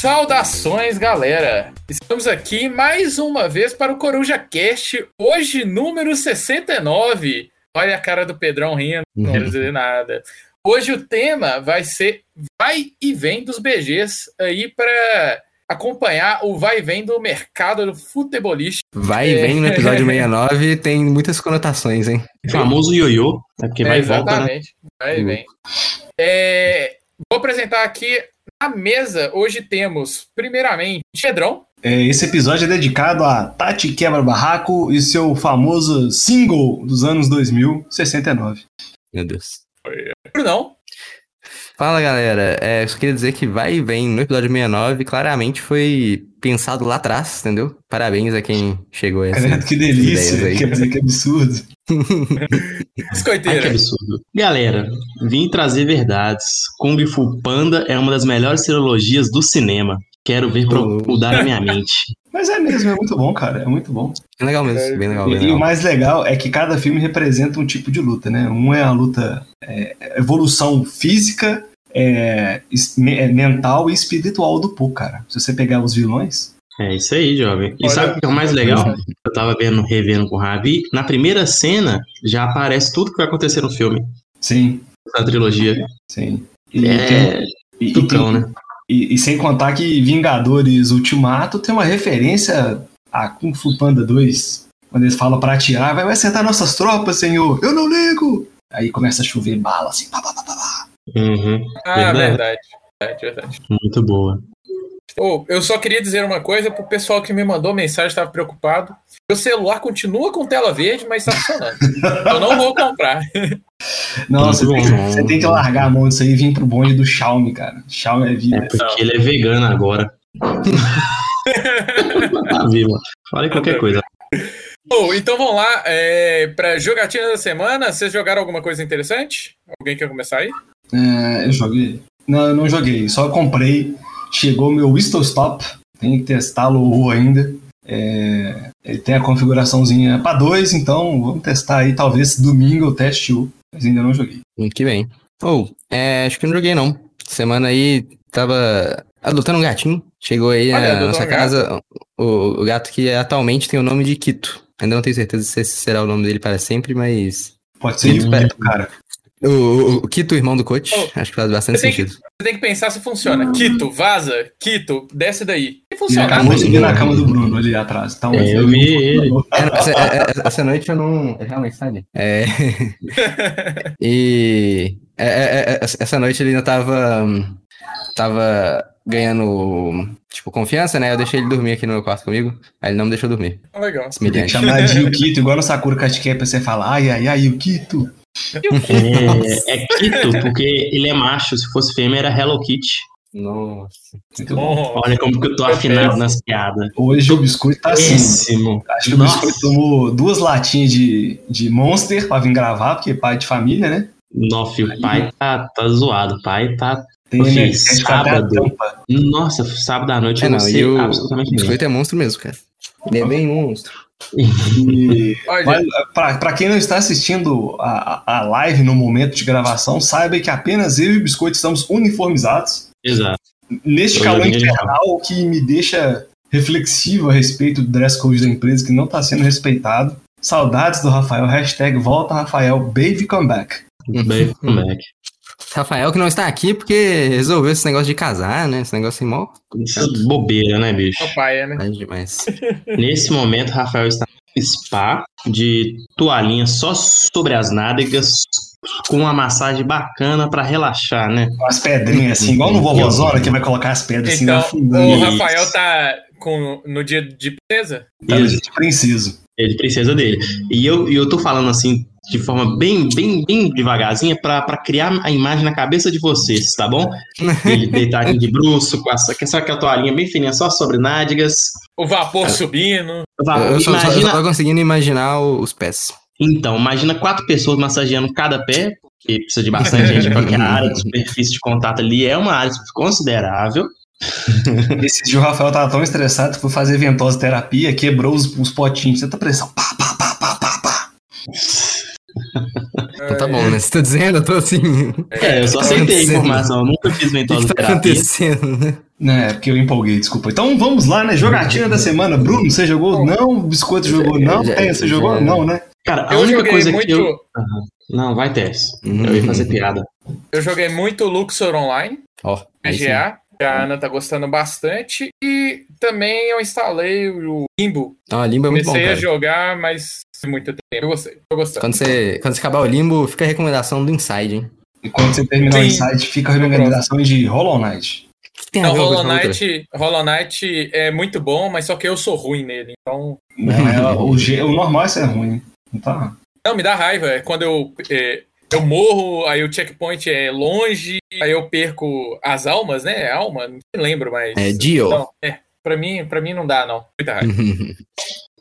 Saudações, galera! Estamos aqui mais uma vez para o Coruja Cast, hoje número 69. Olha a cara do Pedrão rindo, não quero dizer nada. Hoje o tema vai ser vai e vem dos BGs aí para acompanhar o vai e vem do mercado do futebolista. Vai e vem no episódio 69 tem muitas conotações, hein? O famoso ioiô, é porque vai É, e volta, né? exatamente. Vai e vem. É, vou apresentar aqui na mesa. Hoje temos, primeiramente, Pedrão. É, Esse episódio é dedicado a Tati Quebra Barraco e seu famoso single dos anos 2000, 69. Meu Deus. Brunão. Fala galera, é, eu só queria dizer que vai e vem no episódio 69 claramente foi pensado lá atrás, entendeu? Parabéns a quem chegou a Credo, essas que delícia, aí. quer dizer que absurdo. Ai, que absurdo. Galera, vim trazer verdades. Kung Fu Panda é uma das melhores trilogias do cinema. Quero ver pra mudar a minha mente. Mas é mesmo, é muito bom, cara, é muito bom. Bem legal mesmo, bem legal, bem E, e o legal. mais legal é que cada filme representa um tipo de luta, né? Um é a luta é, evolução física, é, é, mental e espiritual do Pooh, cara. Se você pegar os vilões, É isso aí, jovem. E Olha, sabe o que é o mais legal? Eu tava vendo, revendo com o Ravi. Na primeira cena já aparece tudo que vai acontecer no filme. sim, Da trilogia. sim. E, tem- É. e- e Tucão, tem- né? E, e sem contar que Vingadores Ultimato tem uma referência a Kung Fu Panda 2. Quando eles falam pra atirar, vai, vai sentar nossas tropas, senhor. Eu não ligo! Aí começa a chover bala, assim. Pá, pá. Uhum. Ah, Verdade. verdade. Verdade, verdade. Muito boa. Ô, eu só queria dizer uma coisa pro pessoal que me mandou mensagem, estava preocupado. Meu celular continua com tela verde, mas tá funcionando. eu não vou comprar. Não, você tem, bom. você tem que largar a mão disso aí e vir pro bonde do Xiaomi, cara. Xiaomi é É vida. porque ele é vegano agora. tá vivo. Fale qualquer coisa. Ô, então vamos lá. É, pra jogatina da semana, vocês jogaram alguma coisa interessante? Alguém quer começar aí? É, eu joguei. Não, eu não joguei, só comprei. Chegou meu Whistle Stop. Tem que testá-lo ainda. É, ele tem a configuraçãozinha para dois, então vamos testar aí. Talvez domingo eu teste o, mas ainda não joguei. Muito que bem. Ou, é, acho que não joguei não. Semana aí tava adotando um gatinho. Chegou aí Olha, na nossa um casa o, o gato que atualmente tem o nome de Kito. Ainda não tenho certeza se esse será o nome dele para sempre, mas. Pode ser Sim, bonito, cara. O, o, o Kito, irmão do coach, Oh, acho que faz bastante você tem que- sentido. Você tem que pensar se funciona. Quito, vaza. Quito, desce daí. E E funciona. acabou de subir na cama do Bruno ali atrás. Então, É, eu vi ele. É, não, essa, é- é- essa noite eu não. Realmente, sabe? É. e. é, é, é, essa noite ele ainda tava. Tava ganhando, tipo, confiança, né? Eu deixei ele dormir aqui no meu quarto comigo. Aí ele não me deixou dormir. Legal. Tem que chamar de Yukito, igual no Sakura Card Cap, você fala, ai, ai, ai, Yukito. É, é Kito, porque ele é macho. Se fosse fêmea, era Hello Kitty. Nossa. Bom. Olha como que eu tô afinado nas piadas. Hoje o biscoito tá assim. Acho que o biscoito tomou duas latinhas de, de Monster pra vir gravar, porque pai de família, né? Nossa, filho, o pai tá, tá zoado. O pai tá. Tem filho, sábado. Nossa, sábado à noite É, eu não não, sei e o absolutamente nada. biscoito é monstro mesmo, cara. Ele é bem monstro. E, pra quem não está assistindo a, a live no momento de gravação, saiba que apenas eu e o biscoito estamos uniformizados. Exato. Neste calor infernal, que me deixa reflexivo a respeito do dress code da empresa que não está sendo respeitado. Saudades do Rafael, hashtag volta Rafael, baby comeback. Bem, comeback. Rafael que não está aqui porque resolveu esse negócio de casar, né? Esse negócio assim, mó. Isso é bobeira, né, bicho? papai, né? É demais. Nesse momento, Rafael está no spa de toalhinha só sobre as nádegas, com uma massagem bacana pra relaxar, né? Com as pedrinhas assim, igual no vovozona que vai colocar as pedras assim Então, na fundão. o. Rafael tá com, no dia de princesa? Tá no Isso. dia de preciso. É de princesa dele. E eu, e eu tô falando assim, de forma bem, bem, bem devagarzinha, pra, pra criar a imagem na cabeça de vocês, tá bom? Ele deitadinho de bruxo, com essa, essa aquela toalhinha bem fininha, só sobre nádegas. O vapor subindo. Vá, Eu só, só- só imagina, tô conseguindo imaginar o- os pés. então, imagina quatro pessoas massageando cada pé, porque precisa de bastante gente, porque a área de superfície de contato ali é uma área considerável. Esse dia o Rafael tava tão estressado que foi fazer ventosa terapia, quebrou os, os potinhos, tanta pressão. Pá, pá, pá, pá, pá, pá. Então tá bom, né? Você tá dizendo, eu tô assim. É, eu só Tá aceitei a informação, eu nunca fiz O que, ventosa que tá terapia. acontecendo, né? É, porque eu empolguei, desculpa. Então vamos lá, né? Jogatina da semana. Bruno, você jogou? Não. Biscoito jogou? Não. Já- Tem, você já- jogou? Não, né? Cara, a Eu única coisa muito. que eu. Aham. Não, vai, Tess. Eu ia fazer piada. Eu joguei muito Luxor Online, Ó, sim. PGA, a Ana tá gostando bastante. E também eu instalei o Limbo. Não, a Limbo é muito bom, Comecei a jogar, mas muito tempo. Eu gostei, tô gostando. Quando você, quando você acabar o Limbo, fica a recomendação do Inside, hein? E quando você terminar o Sim. insight, fica a recomendação de Hollow Knight. O que tem Não, Hollow? Knight, Hollow Knight é muito bom, mas só que eu sou ruim nele. Então. Não, é, o, o normal é ser ruim. Não tá? Não, me dá raiva. É quando eu. é, eu morro, aí o checkpoint é longe, aí eu perco as almas, né? Alma, não me lembro, mas. É Dio. Não, é. Pra mim, pra mim não dá, não. Muita raiva.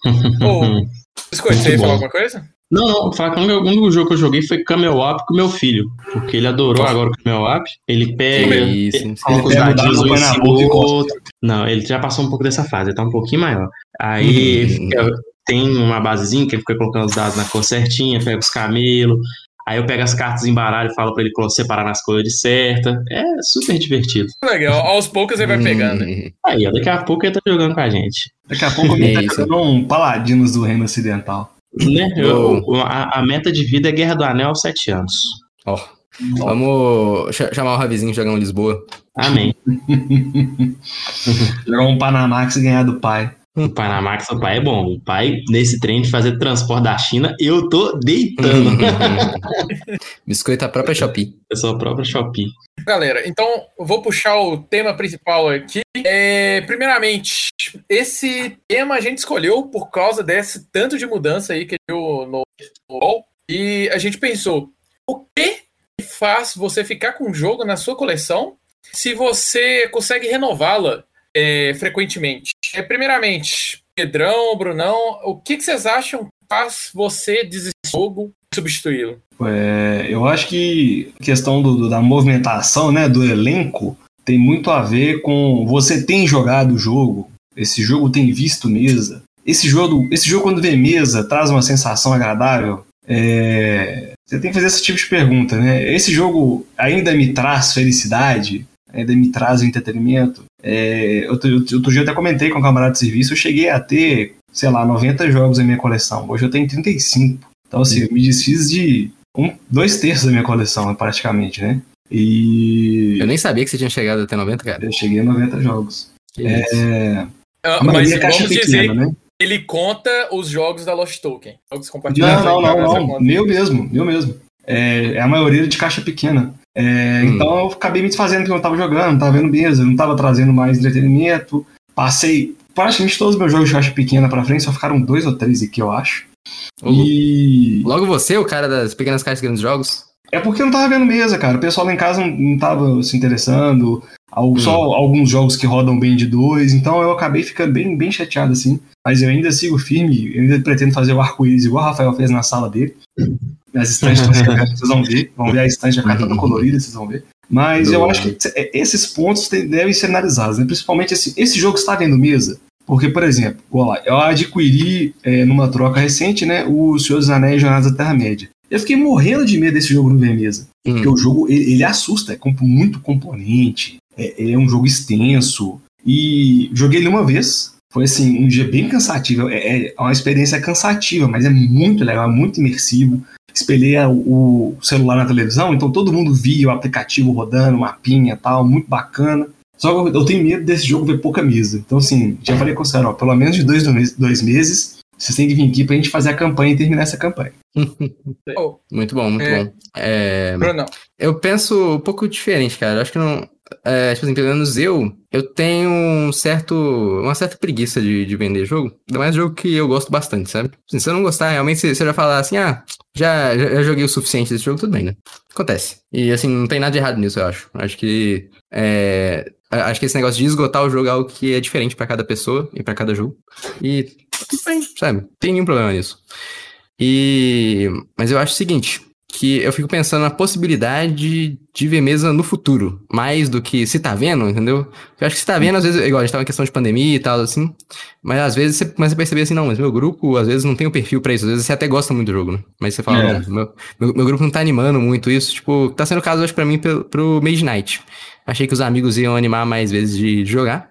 Biscoito, você ia falar alguma coisa? Não, não, falar que o único- o único jogo que eu joguei foi Camel Up com meu filho. Porque ele adorou agora o Camel Up. Ele pega. Isso, ele coloca os Ele pega o dadinhos dado, um em cima e do outro. Não, ele já passou um pouco dessa fase, ele tá um pouquinho maior. Aí Uhum. fica- tem uma basezinha que ele fica colocando os dados na cor certinha, pega os camelos. Aí eu pego as cartas em baralho e falo pra ele separar nas cores certas. É super divertido. Legal, aos poucos ele vai pegando. Hum, Aí, ó, daqui a pouco ele tá jogando com a gente. Daqui a pouco eu É tá jogando um Paladinos do Reino Ocidental. Né? Eu- a, a meta de vida é Guerra do Anel aos 7 anos. Ó, vamos cha- chamar o Ravizinho e jogar um Lisboa. Amém. Jogar um Panamax e ganhar do pai. O Panamax, o pai é bom. O pai, nesse trem de fazer transporte da China, eu tô deitando. Biscoito a própria Shopee. eu sou a própria Shopee. Galera, então vou puxar o tema principal aqui. É, primeiramente, esse tema a gente escolheu por causa desse tanto de mudança aí que deu no LoL. E a gente pensou, o que faz você ficar com um jogo na sua coleção se você consegue renová-la é, frequentemente? É, primeiramente, Pedrão, Brunão, o que, que vocês acham faz você desistir do jogo e substituí-lo? É, eu acho que a questão do- da movimentação, né, do elenco, tem muito a ver com você tem jogado o jogo, esse jogo tem visto mesa. Esse jogo, esse jogo quando vê mesa, traz uma sensação agradável. É, você tem que fazer esse tipo de pergunta, né? Esse jogo ainda me traz felicidade? Ainda me traz entretenimento? É, outro, outro dia eu até comentei com um camarada de serviço, eu cheguei a ter, sei lá, 90 jogos na minha coleção. Hoje eu tenho 35. Então, assim, eu me desfiz de um, dois terços da minha coleção, praticamente, né? E Eu nem sabia que você tinha chegado até 90, cara. eu cheguei a 90 jogos. Que. É, Ah, mas é pequena, dizer né? ele conta os jogos da Lost Token. Jogos Não, compartilhados. não, não, não. conta. Meu mesmo, meu mesmo. É, é a maioria de caixa pequena. É, Hum. Então eu acabei me desfazendo porque eu não tava jogando, não tava vendo mesa, não tava trazendo mais entretenimento. Passei praticamente todos os meus jogos de caixa pequena pra frente, só ficaram dois ou três aqui, eu acho. Louco. E Logo você, o cara das pequenas caixas grandes jogos? é porque eu não tava vendo mesa, cara. O pessoal lá em casa não, não tava se interessando. Hum. Só alguns jogos que rodam bem de dois, então eu acabei ficando bem, bem chateado assim. Mas eu ainda sigo firme, eu ainda pretendo fazer o arco-íris igual o Rafael fez na sala dele. As estantes vocês vão ver. Vão ver a estante já cai toda colorida, vocês vão ver. Mas eu Boa. acho que é, esses pontos devem ser analisados, né? principalmente esse, esse jogo está vendo mesa. Porque, por exemplo, lá, eu adquiri é, numa troca recente né, o Senhor dos Anéis Jornadas da Terra-média. Eu fiquei morrendo de medo desse jogo não ver mesa. Hum. Porque o jogo, ele, ele assusta, é muito componente, é, ele é um jogo extenso. E joguei ele uma vez, foi assim, um dia bem cansativo. É, é uma experiência cansativa, mas é muito legal, é muito imersivo. Espelhei o celular na televisão, então todo mundo via o aplicativo rodando, mapinha e tal, muito bacana. Só que eu tenho medo desse jogo ver pouca mesa. Então, assim, já falei com os caras, ó, pelo menos de dois, dois meses, vocês têm que vir aqui pra gente fazer a campanha e terminar essa campanha. Oh, Muito bom, muito É. bom. É, Bruno, eu penso um pouco diferente, cara. Eu acho que não. É, tipo assim, pelo menos eu, eu tenho um certo, uma certa preguiça de, de vender jogo. Ainda mais jogo que eu gosto bastante, sabe? Assim, se eu não gostar, realmente, se, eu já falar assim, ah, já, já, já joguei o suficiente desse jogo, tudo bem, né? Acontece. E assim, não tem nada de errado nisso, eu acho. Acho que. É, acho que esse negócio de esgotar o jogo é algo que é diferente pra cada pessoa e pra cada jogo. E tudo bem, sabe? Não tem nenhum problema nisso. E. Mas eu acho o seguinte. Que eu fico pensando na possibilidade de ver mesa no futuro, mais do que se tá vendo, entendeu? Eu acho que se tá vendo, às vezes, igual a gente tava em questão de pandemia e tal, assim, mas às vezes você começa a perceber assim, não, mas meu grupo, às vezes, não tem o um perfil pra isso, às vezes você até gosta muito do jogo, né? Mas você fala, é. não, meu, meu, meu, grupo não tá animando muito isso, tipo, tá sendo o caso hoje pra mim pro, pro Mage Night. Achei que os amigos iam animar mais vezes de jogar,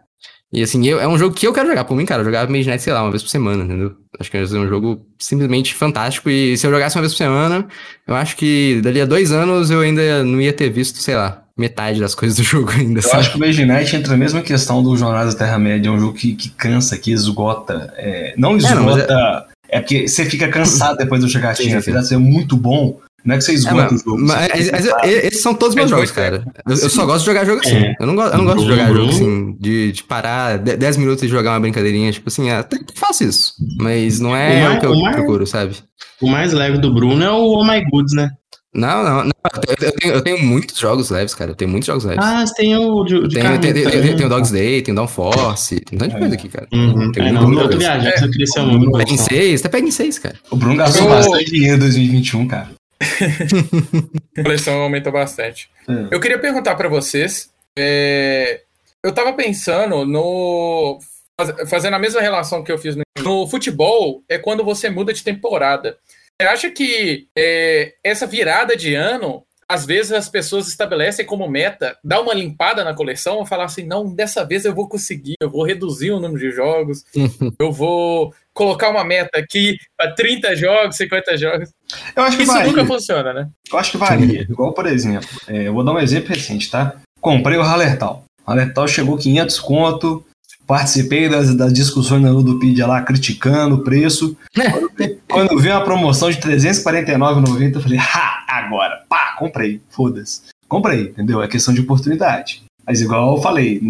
e assim, eu, é um jogo que eu quero jogar. Por mim, cara, eu jogava Mage Knight, sei lá, uma vez por semana, entendeu? Acho que é um jogo simplesmente fantástico. E se eu jogasse uma vez por semana, eu acho que dali a dois anos eu ainda não ia ter visto, sei lá, metade das coisas do jogo ainda. Eu sabe? acho que o Mage Knight entra na mesma questão do Jornada da Terra-média. É um jogo que, que cansa, que esgota. É, não esgota. É, não, é... é... porque você fica cansado depois do jogatina, apesar de ser muito bom. Não é que você esgota é, o jogo. Mas, mas, mas esses são todos meus jogos, cara. Eu, eu, só gosto de jogar jogo assim. É. Eu, não gosto, eu não gosto de jogar jogo assim, de, de parar 10 minutos e jogar uma brincadeirinha. Tipo assim, até que faço isso. Mas não é o, mais, o que eu o mais, procuro, sabe? O mais leve do Bruno é o Oh My Goods, né? Não, não, não. Eu, tenho, eu tenho muitos jogos leves, cara. Eu tenho muitos jogos leves. Ah, você tem o de, de tem, tem, tem, tem, o Dog's Day, tem o Downforce, tem um tanto de coisa aqui, cara. Uhum. Tem é, não, não, eu tô viajando, eu queria ser um Pega em seis, até pega em seis, cara. O Bruno gastou bastante dinheiro em 2021, cara. a coleção aumentou bastante. É. Eu queria perguntar para vocês. É, eu tava pensando no. Fazendo a mesma relação que eu fiz no, no futebol, é quando você muda de temporada. Você acha que é, essa virada de ano, às vezes as pessoas estabelecem como meta dar uma limpada na coleção ou falar assim: não, dessa vez eu vou conseguir, eu vou reduzir o número de jogos, eu vou colocar uma meta aqui para 30 jogos, 50 jogos. Eu acho que Isso varia. nunca funciona, né? Eu acho que varia. Igual, por exemplo, é, eu vou dar um exemplo recente, tá? Comprei o Halertal. O Halertal chegou 500 conto, participei das, das discussões na Ludopedia lá, criticando o preço. Quando, vi uma promoção de 349,90, eu falei, ha, agora, pá, comprei, foda-se. Comprei, entendeu? É questão de oportunidade. Mas igual eu falei,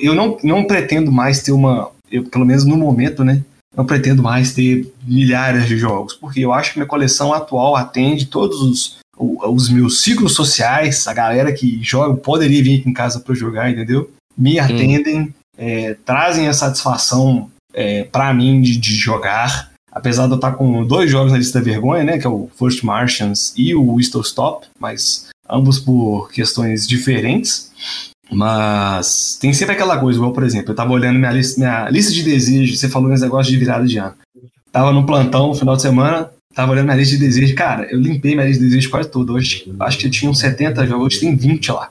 eu não, não pretendo mais ter uma, eu, pelo menos no momento, né? não pretendo mais ter milhares de jogos, porque eu acho que minha coleção atual atende todos os, os meus ciclos sociais, a galera que joga poderia vir aqui em casa para jogar, entendeu? Me atendem, hum. é, trazem a satisfação é, para mim de, de, jogar. Apesar de eu estar com dois jogos na lista da vergonha, né? Que é o First Martians e o Whistle Stop, mas ambos por questões diferentes. Mas tem sempre aquela coisa, igual, por exemplo, eu tava olhando minha lista, minha lista de desejos, você falou nesse negócio de virada de ano. Tava no plantão no final de semana, tava olhando minha lista de desejos. Cara, eu limpei minha lista de desejos quase toda. Hoje acho que eu tinha uns 70 jogos, hoje tem 20 lá.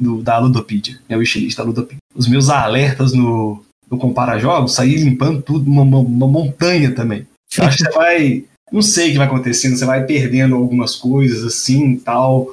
Do, da Ludopedia, minha wishlist da Ludopedia. Os meus alertas no, no Compara Jogos, saí limpando tudo, uma, uma, montanha também. Eu acho que você vai não sei o que vai acontecendo, você vai perdendo algumas coisas assim tal.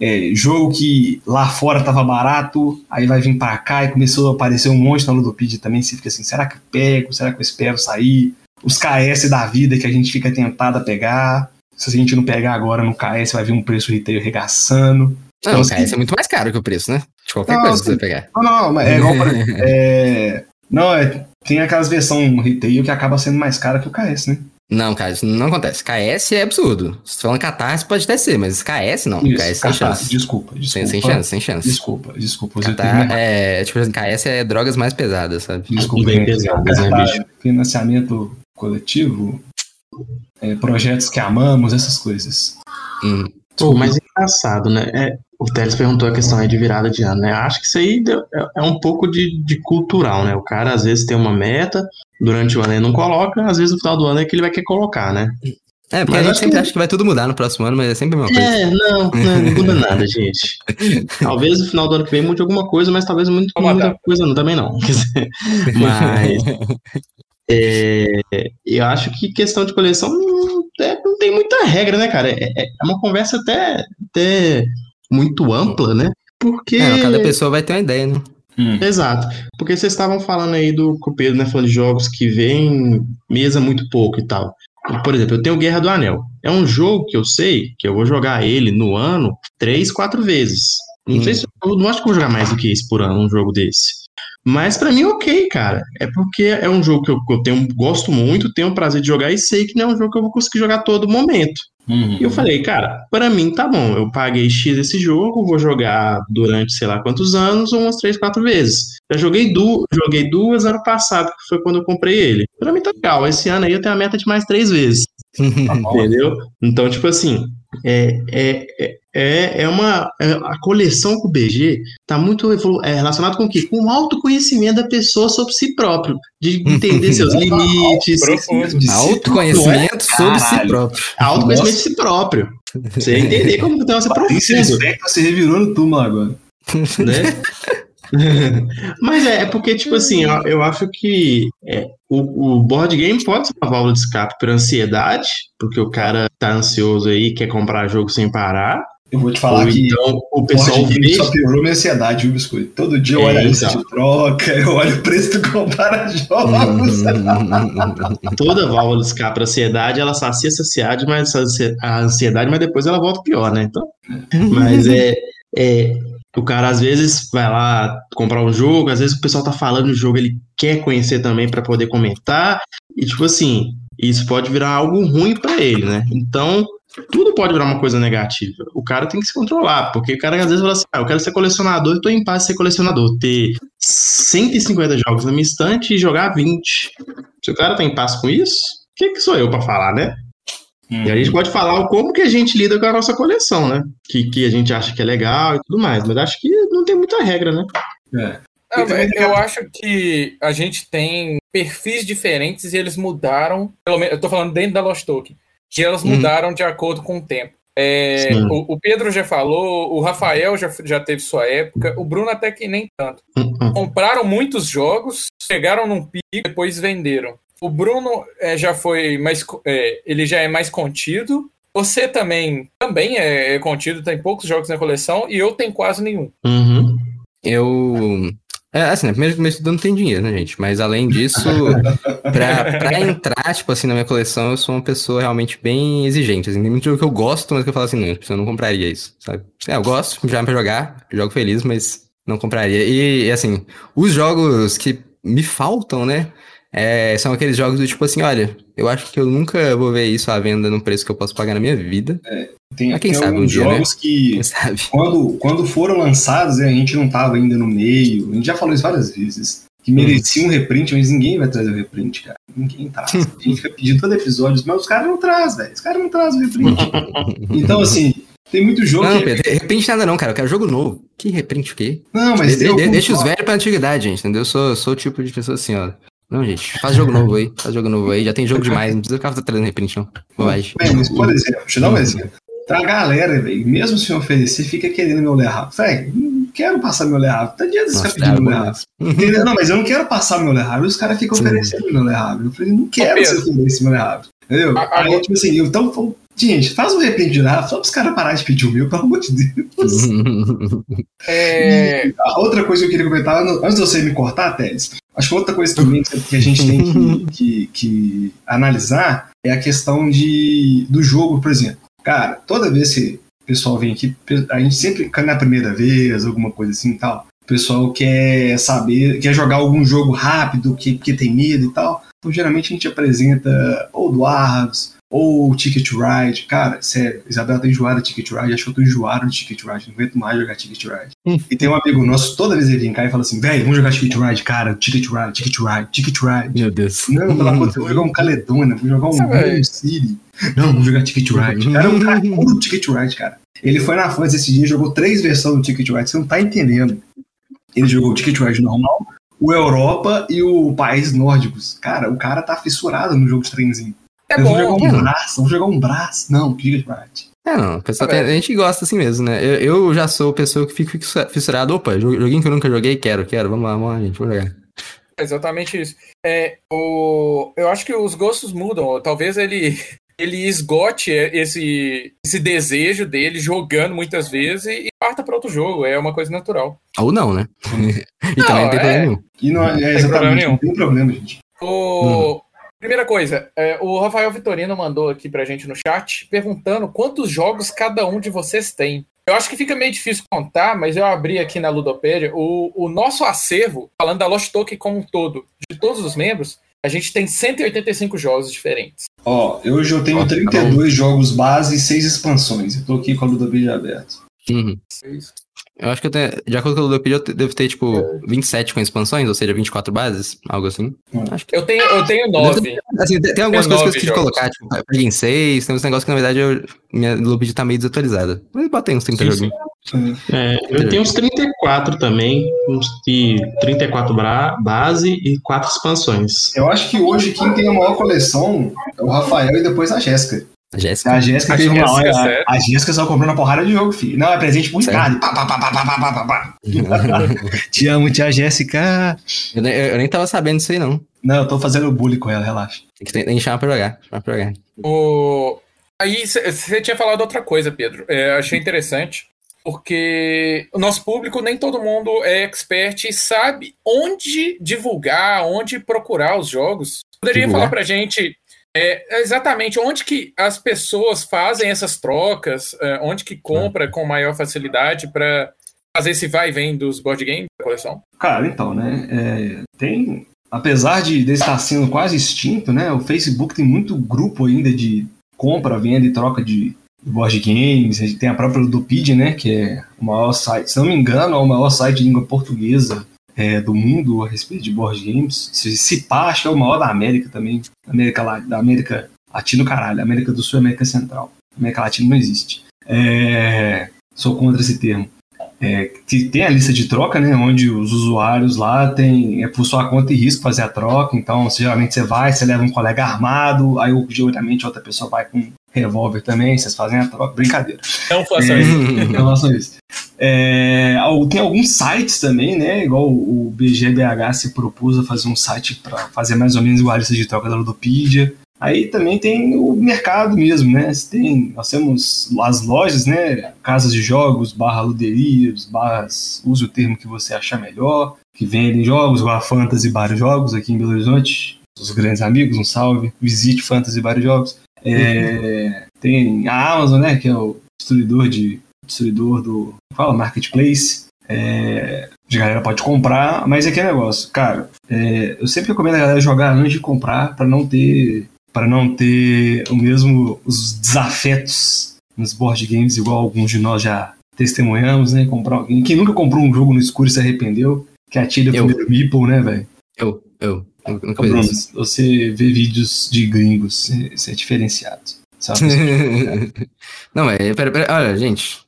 É, jogo que lá fora tava barato, aí vai vir para cá e começou a aparecer um monte na Ludopedia também. Você fica assim: será que pego? Será que eu espero sair? Os KS da vida que a gente fica tentado a pegar. Se a gente não pegar agora no KS, vai vir um preço retail regaçando. Não, então, o KS assim, é muito mais caro que o preço, né? De qualquer não, coisa que você pegar. Não, não, mas é igual pra, é, Não, é, tem aquelas versões retail que acaba sendo mais cara que o KS, né? Não, cara, isso não acontece. KS é absurdo. Se falando Catarse, pode até ser, mas KS não. Isso, KS sem chance. Desculpa, desculpa. Sem, sem, chance, sem chance. Desculpa, desculpa. Catar é, tipo assim, KS é drogas mais pesadas, sabe? Desculpa, bem pesadas, né, bicho? Financiamento coletivo, é, projetos que amamos, essas coisas. Hum. Pô, mas é engraçado, né? É, o Teles perguntou a questão aí de virada de ano, né? Acho que isso aí é, é um pouco de, de cultural, né? O cara às vezes tem uma meta, durante o ano ele não coloca, às vezes no final do ano é que ele vai querer colocar, né? É, porque mas a gente sempre que... acha que vai tudo mudar no próximo ano, mas é sempre a mesma coisa. É, não, não, não muda nada, gente. Talvez no final do ano que vem mude alguma coisa, mas talvez muito, muita coisa não, também não. mas é, eu acho que questão de coleção não, é, não tem muita regra, né, cara? É, é, é uma conversa até, até muito ampla, né? Porque. É, cada pessoa vai ter uma ideia, né? Hum. Exato. Porque vocês estavam falando aí do Pedro, né? Falando de jogos que vem mesa muito pouco e tal. Por exemplo, eu tenho Guerra do Anel. É um jogo que eu sei que eu vou jogar ele no ano três, quatro vezes. Não hum. sei se eu não acho que eu vou jogar mais do que isso por ano, um jogo desse. Mas para mim, ok, cara. É porque é um jogo que eu, eu tenho, gosto muito, tenho o prazer de jogar e sei que não é um jogo que eu vou conseguir jogar todo momento. Uhum. E eu falei, cara, para mim tá bom, eu paguei X esse jogo, vou jogar durante sei lá quantos anos, umas três, quatro vezes. Já joguei, du joguei duas ano passado, que foi quando eu comprei ele. Pra mim tá legal, esse ano aí eu tenho a meta de mais três vezes. Tá Entendeu? Então, tipo assim, é, é, é, é uma. É, a coleção com o BG está muito é, relacionado com o quê? Com o autoconhecimento da pessoa sobre si próprio, de entender seus limites. autoconhecimento sobre si próprio. Autoconhecimento de si próprio. Você entender como que então, você profundo. Você revirou no túmulo agora. Né? Mas é, é porque, tipo assim, eu, eu acho que é, o, o, board game pode ser uma válvula de escape para ansiedade, porque o cara tá ansioso aí quer comprar jogo sem parar. Eu vou te falar Ou que então, o pessoal vê... só piorou minha ansiedade, viu, Biscoito? Todo dia eu olho é, a lista então. de troca, eu olho o preço do compara jogos. Toda válvula de escape para ansiedade, ela sacia a ansiedade, mas a ansiedade, mas depois ela volta pior, né? Então, mas é, é o cara às vezes vai lá comprar um jogo, às vezes o pessoal tá falando do jogo, ele quer conhecer também para poder comentar, e tipo assim, isso pode virar algo ruim para ele, né? Então, tudo pode virar uma coisa negativa. O cara tem que se controlar, porque o cara às vezes fala assim: ah, eu quero ser colecionador, eu tô em paz ser colecionador, ter 150 jogos na minha estante e jogar 20. Se o cara tá em paz com isso, o que, que sou eu para falar, né? Hum. E a gente uhum. pode falar como que a gente lida com a nossa coleção, né? Que, que a gente acha que é legal e tudo mais, mas acho que não tem muita regra, né? É. Não, eu acho que a gente tem perfis diferentes e eles mudaram, pelo menos, eu tô falando dentro da Lost Token, que elas uhum. mudaram de acordo com o tempo. É, o, o, Pedro já falou, o Rafael já, já teve sua época, o Bruno até que nem tanto. Uhum. Compraram muitos jogos, chegaram num pico, depois venderam. O Bruno é, já foi mais. É, ele já é mais contido. Você também também é, é, contido, tem poucos jogos na coleção e eu tenho quase nenhum. Uhum. Eu. É, assim, no primeiro começo não tem dinheiro, né, gente? Mas além disso, pra, pra entrar, tipo assim, na minha coleção, eu sou uma pessoa realmente bem exigente. Assim, tem muito jogo que eu gosto, mas que eu falo assim, não, eu não compraria isso, sabe? É, eu gosto, já pra jogar, jogo feliz, mas não compraria. E, e assim, os jogos que me faltam, né? É, são aqueles jogos do tipo assim, olha, eu acho que eu nunca vou ver isso à venda no preço que eu posso pagar na minha vida. É, tem, Mas quem tem sabe um dia, né? jogos né? que Quando, quando foram lançados, a gente não tava ainda no meio, a gente já falou isso várias vezes, que merecia hum. um reprint, mas ninguém vai trazer o reprint, cara. Ninguém traz. A gente fica pedindo todo episódio, mas os caras não trazem, velho. Os caras não trazem o reprint. então, assim, tem muito jogo. Não, que... Pedro, reprint nada não, cara. Eu quero jogo novo. Que reprint o quê? Não, mas. De, de, deixa os velhos pra antiguidade, gente, entendeu? Eu sou, sou o tipo de pessoa assim, ó. Não, gente, faz jogo novo aí. Faz jogo novo aí. Já tem jogo demais. Não precisa ficar trazendo reprint, não. Vai. Bem, mas, por exemplo, deixa eu dar um exemplo. Pra galera, velho, mesmo se oferecer, fica querendo meu ler rápido. Velho, não quero passar meu ler rápido. Tá dia de ficar pedindo meu ler rápido. Não, mas eu não quero passar meu ler rápido. Os caras ficam oferecendo meu ler rápido. Eu falei, não quero que você ofereça meu ler rápido. Entendeu? Aí, tipo assim, então, gente, faz um reprint de rápido só pros caras pararem de pedir o meu, pelo amor de Deus. é... A outra coisa que eu queria comentar, antes de você me cortar, Teles, Acho que outra coisa também que a gente tem que, que, que, analisar é a questão de, do jogo, por exemplo. Cara, toda vez que o pessoal vem aqui, a gente sempre, na primeira vez, alguma coisa assim e tal, pessoal quer saber, quer jogar algum jogo rápido, que, que tem medo e tal. Então, geralmente a gente apresenta ou do Argos, ou Ticket Ride. Cara, sério, Isabela tá enjoada de Ticket Ride, acho que eu tô enjoado de Ticket Ride, não aguento mais jogar Ticket Ride. Hum. e tem um amigo nosso, toda vez ele vem cá e fala assim, velho, vamos jogar Ticket Ride, cara, Ticket Ride, Ticket Ride, Ticket Ride. Meu Deus. Não, pelo amor de Deus, vamos jogar um Caledônia, vamos jogar um Game City. Não, vamos jogar Ticket Ride. Cara, é um cara do Ticket Ride, cara. Ele foi na fase esse dia, jogou três versões do Ticket Ride, você não tá entendendo. Ele jogou o Ticket Ride normal, o Europa e o Países Nórdicos. Cara, o cara tá fissurado no jogo de trenzinho. É bom. Vamos jogar um braço, vamos jogar um braço. Não, Gigabyte. É, não, a, pessoa tem, a gente gosta assim mesmo, né? Eu, eu já sou pessoa que fica fissurado. Opa, joguinho que eu nunca joguei, quero, quero. Vamos lá, vamos lá, gente, vamos jogar. Exatamente isso. É, o, eu acho que os gostos mudam. Talvez ele, ele esgote esse, esse desejo dele jogando muitas vezes e parta para outro jogo. É uma coisa natural. Ou não, né? e não, também não tem é... problema nenhum. E não, é, exatamente, não tem problema, gente. O, hum. Primeira coisa, é, o Rafael Vitorino mandou aqui pra gente no chat perguntando quantos jogos cada um de vocês tem. Eu acho que fica meio difícil contar, mas eu abri aqui na Ludopédia o, o nosso acervo, falando da Lost Token como um todo, de todos os membros, a gente tem 185 jogos diferentes. Ó, oh, hoje eu tenho 32 jogos base e 6 expansões. Eu tô aqui com a Ludopédia aberta. Uhum. Eu acho que eu tenho, de acordo com o Ludopedia, eu devo ter, tipo, 27 com expansões, ou seja, 24 bases, algo assim. Acho que... Eu tenho, eu tenho 9. Assim, tem, tem algumas Tenho coisas que eu esqueci de colocar, tipo, eu peguei em 6, tem uns negócios que, na verdade, eu, minha Ludopedia tá meio desatualizada. Mas eu botei uns 30 Sim, joguinhos. É, eu tenho uns 34 também, uns de 34 bra base e 4 expansões. Eu acho que hoje quem tem a maior coleção é o Rafael e depois a Jéssica. A Jéssica. A Jéssica teve uma Jéssica, hora. sério? A, Jéssica só comprou uma porrada de jogo, filho. Não, é presente por Sério? Ricardo. Pá, pá, pá, pá, pá, pá, pá, pá. Te amo, tia Jéssica. Eu, nem- eu nem tava sabendo disso aí, não. Não, eu tô fazendo bullying com ela, relaxa. Tem que, tem que chamar pra jogar. Chamar pra jogar. O... Aí você tinha falado outra coisa, Pedro. É, achei interessante, porque o nosso público, nem todo mundo é expert e sabe onde divulgar, onde procurar os jogos. Poderia Divulgar? falar pra gente é, exatamente onde que as pessoas fazem essas trocas, é, onde que compra com maior facilidade para fazer esse vai e vem dos board games da coleção? Cara, então, né? é, tem. Apesar de de estar sendo quase extinto, né? O Facebook tem muito grupo ainda de compra, venda e troca de board games. A gente tem a própria Ludopedia, né? Que é o maior site, se não me engano, é o maior site de língua portuguesa é, do mundo a respeito de board games. Se, se pá, acho que é o maior da América também. América, La- da América Latina, caralho. América do Sul e América Central. América Latina não existe. É, sou contra esse termo. É, que tem a lista de troca, né? Onde os usuários lá tem é por sua conta e risco fazer a troca. Então, geralmente você vai, você leva um colega armado, aí geralmente outra pessoa vai com revólver também, vocês fazem a troca. Brincadeira. Não façam É. isso. Relação a isso. É, tem alguns sites também, né? Igual o BGBH se propôs a fazer um site para fazer mais ou menos igual a lista de troca da Ludopedia. Aí também tem o mercado mesmo, né? Tem, nós temos as lojas, né? Casas de jogos, barra luderias, barras, use o termo que você achar melhor, que vendem jogos, igual a Fantasy Bar Jogos aqui em Belo Horizonte. Os grandes amigos, um salve. Visite Fantasy Bar Jogos. É, tem a Amazon, né? Que é o destruidor de destruidor do fala marketplace é, a galera pode comprar mas é que negócio cara é, eu sempre recomendo a galera jogar antes de comprar para não ter para não ter o mesmo os desafetos nos board games igual alguns de nós já testemunhamos né comprar alguém quem nunca comprou um jogo no escuro e se arrependeu que atira o primeiro meeple né velho Eu, eu. Ô, Bruno, você vê vídeos de gringos você- você é diferenciado? Não, é. Pera, pera, olha, gente.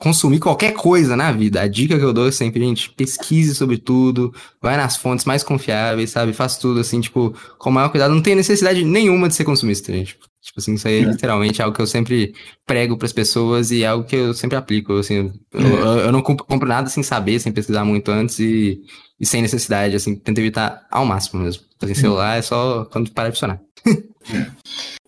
Consumir qualquer coisa na vida. A dica que eu dou é sempre, gente, pesquise sobre tudo, vai nas fontes mais confiáveis, sabe? Faz tudo assim, tipo, com o maior cuidado. Não tem necessidade nenhuma de ser consumista, gente. Tipo assim, isso aí é, É. literalmente algo que eu sempre prego pras pessoas e é algo que eu sempre aplico. Assim, eu, eu- eu não compro, compro nada sem saber, sem pesquisar muito antes e, e sem necessidade, assim, tento evitar ao máximo mesmo. Assim, celular é só quando para de funcionar.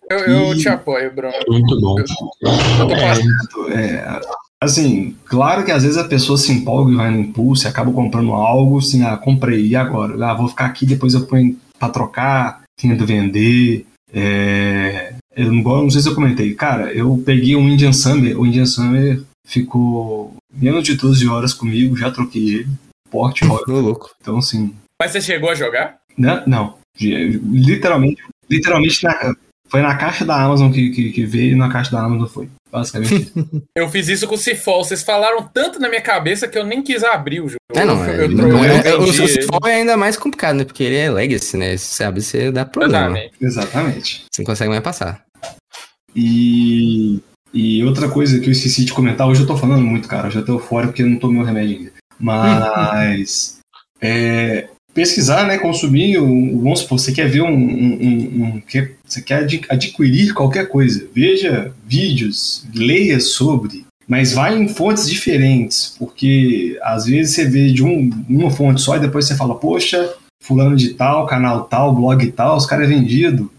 Eu, eu te apoio, Bruno. Muito bom. Eu tô passando- É, assim, claro que às vezes a pessoa se empolga e vai no impulso e acaba comprando algo, assim, ah, comprei, e agora? Ah, vou ficar aqui, depois eu ponho pra trocar, tento vender. É, eu não, não sei se eu comentei, cara, eu peguei um Indian Summer, o Indian Summer ficou menos de 12 horas comigo, já troquei ele, porte. Ô, louco. então assim, Mas você chegou a jogar? não, não literalmente, literalmente na- foi na caixa da Amazon que, que, que veio e na caixa da Amazon foi, basicamente. Eu fiz isso com o Cifol. Vocês falaram tanto na minha cabeça que eu nem quis abrir o jogo. É, não, eu, é, eu, não eu é, é, o. Cifol é ainda mais complicado, né? Porque ele é legacy, né? Se você abrir, você dá problema. Exatamente. Exatamente. Você não consegue mais passar. E, e outra coisa que eu esqueci de comentar, hoje eu tô falando muito, cara, eu já tô fora porque eu não tomei o remédio ainda. Mas é, pesquisar, né, consumir, um, vamos supor, você quer ver um, um- um- quer- você quer adqui- adquirir qualquer coisa, veja vídeos, leia sobre, mas vai em fontes diferentes, porque às vezes você vê de um, uma fonte só e depois você fala, poxa, fulano de tal, canal tal, blog tal, os caras é vendido,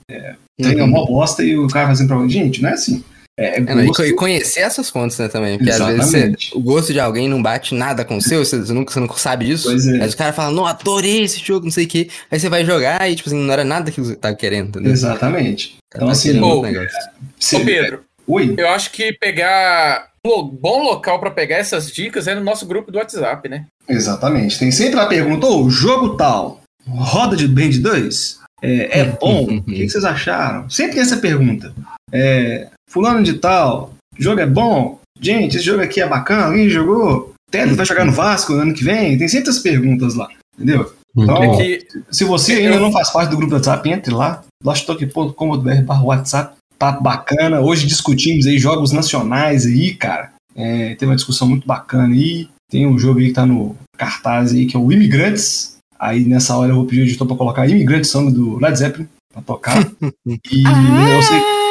tem Uhum. uma bosta e o cara fazendo pra gente, não é assim. É, É, e, gosto- e conhecer essas fontes, né, também. Porque às vezes Exatamente. você- o gosto de alguém não bate nada com o seu, você, você nunca, você não sabe disso. Pois é. Mas o cara fala, não, adorei esse jogo, não sei o quê. Aí você vai jogar e, tipo assim, não era nada que você tava querendo, entendeu? Exatamente. Então, Tá assim, Ô, negócio. Ô, Pedro, Oi? eu acho que pegar. Um bom local pra pegar essas dicas é no nosso grupo do WhatsApp, né? Exatamente. Tem sempre a pergunta, ô, jogo tal, roda de Band 2? É, é bom? o que, que vocês acharam? Sempre tem essa pergunta. É, fulano de tal, jogo é bom? Gente, esse jogo aqui é bacana, alguém jogou? Telo vai jogar no Vasco no ano que vem? Tem sempre as perguntas lá, entendeu? Então, É que se você ainda não faz parte do grupo do WhatsApp, entre lá, losttalk.com.br barra WhatsApp, papo bacana. Hoje discutimos aí jogos nacionais aí, cara. É, teve uma discussão muito bacana aí. Tem um jogo aí que tá no cartaz aí, que é o Imigrantes. Aí nessa hora eu vou pedir o editor pra colocar Imigrantes Song do Led Zeppelin pra tocar. E eu sei.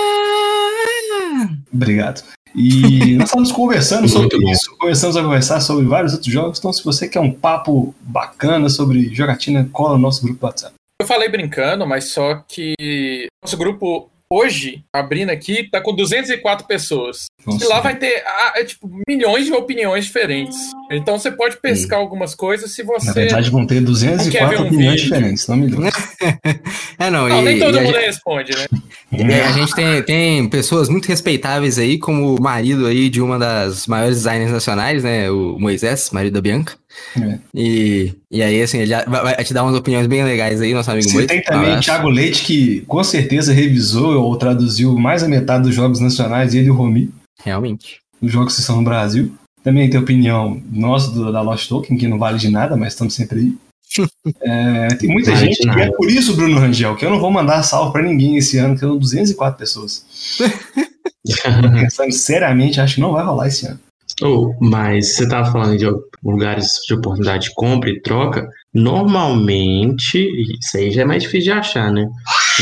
Obrigado. E nós estávamos conversando sobre isso, começamos a conversar sobre vários outros jogos. Então, se você quer um papo bacana sobre jogatina, cola no nosso grupo do WhatsApp. eu falei brincando, mas só que nosso grupo hoje, abrindo aqui, tá com 204 pessoas. Nossa. E lá vai ter ah, é, tipo, milhões de opiniões diferentes. Então você pode pescar algumas coisas se Na você. verdade, vão ter Não quer 204 ver um opiniões diferentes, não milhões. É, não, Não, e, nem todo e a mundo gente- responde, né? e a gente tem, tem pessoas muito respeitáveis aí, como o marido aí de uma das maiores designers nacionais, né? O Moisés, marido da Bianca. É. E, e aí, assim, ele vai, vai te dar umas opiniões bem legais aí, nosso amigo Você Moisés. tem também Abraço. Thiago Leite, que com certeza revisou ou traduziu mais da metade dos jogos nacionais, ele e o Romi, Realmente. os jogos que estão no Brasil. Também tem opinião nossa do- da Lost Token, que não vale de nada, mas estamos sempre aí. É, tem muita Vale gente, e nada. é por isso, Bruno Rangel, que eu não vou mandar salve pra ninguém esse ano, que eu 204 pessoas. Pensando seriamente, acho que não vai rolar esse ano. Oh, mas você tava falando de lugares de oportunidade de compra e troca. Normalmente, isso aí já é mais difícil de achar, né?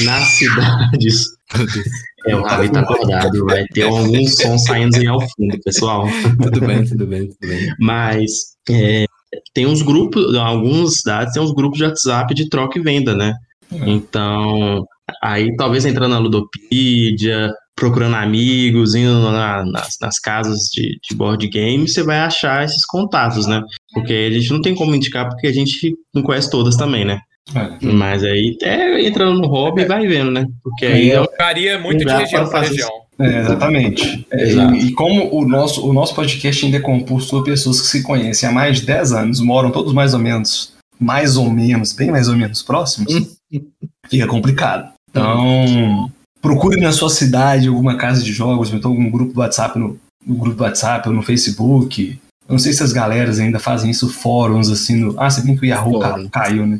Nas cidades. É, o Ravi tá acordado, vai ter algum som saindo aí ao fundo, pessoal. Tudo bem, tudo bem, tudo bem. Mas é, tem uns grupos, algumas cidades tem uns grupos de WhatsApp de troca e venda, né? Então, aí talvez entrando na Ludopedia, procurando amigos, indo na- nas, nas casas de, de board game, você vai achar esses contatos, né? Porque a gente não tem como indicar, porque a gente não conhece todas também, né? É. Mas aí é entrando no hobby e vai vendo, né? Porque aí é Varia muito de região para região. É, exatamente. É, e, e como o nosso, o nosso podcast ainda é composto por pessoas que se conhecem há mais de 10 anos, moram todos mais ou menos, mais ou menos, bem mais ou menos próximos, fica complicado. Então, procure na sua cidade alguma casa de jogos, ou então algum grupo do WhatsApp no, no grupo do WhatsApp ou no Facebook. Eu não sei se as galeras ainda fazem isso, fóruns assim no. Ah, se bem que o Yahoo caiu, né?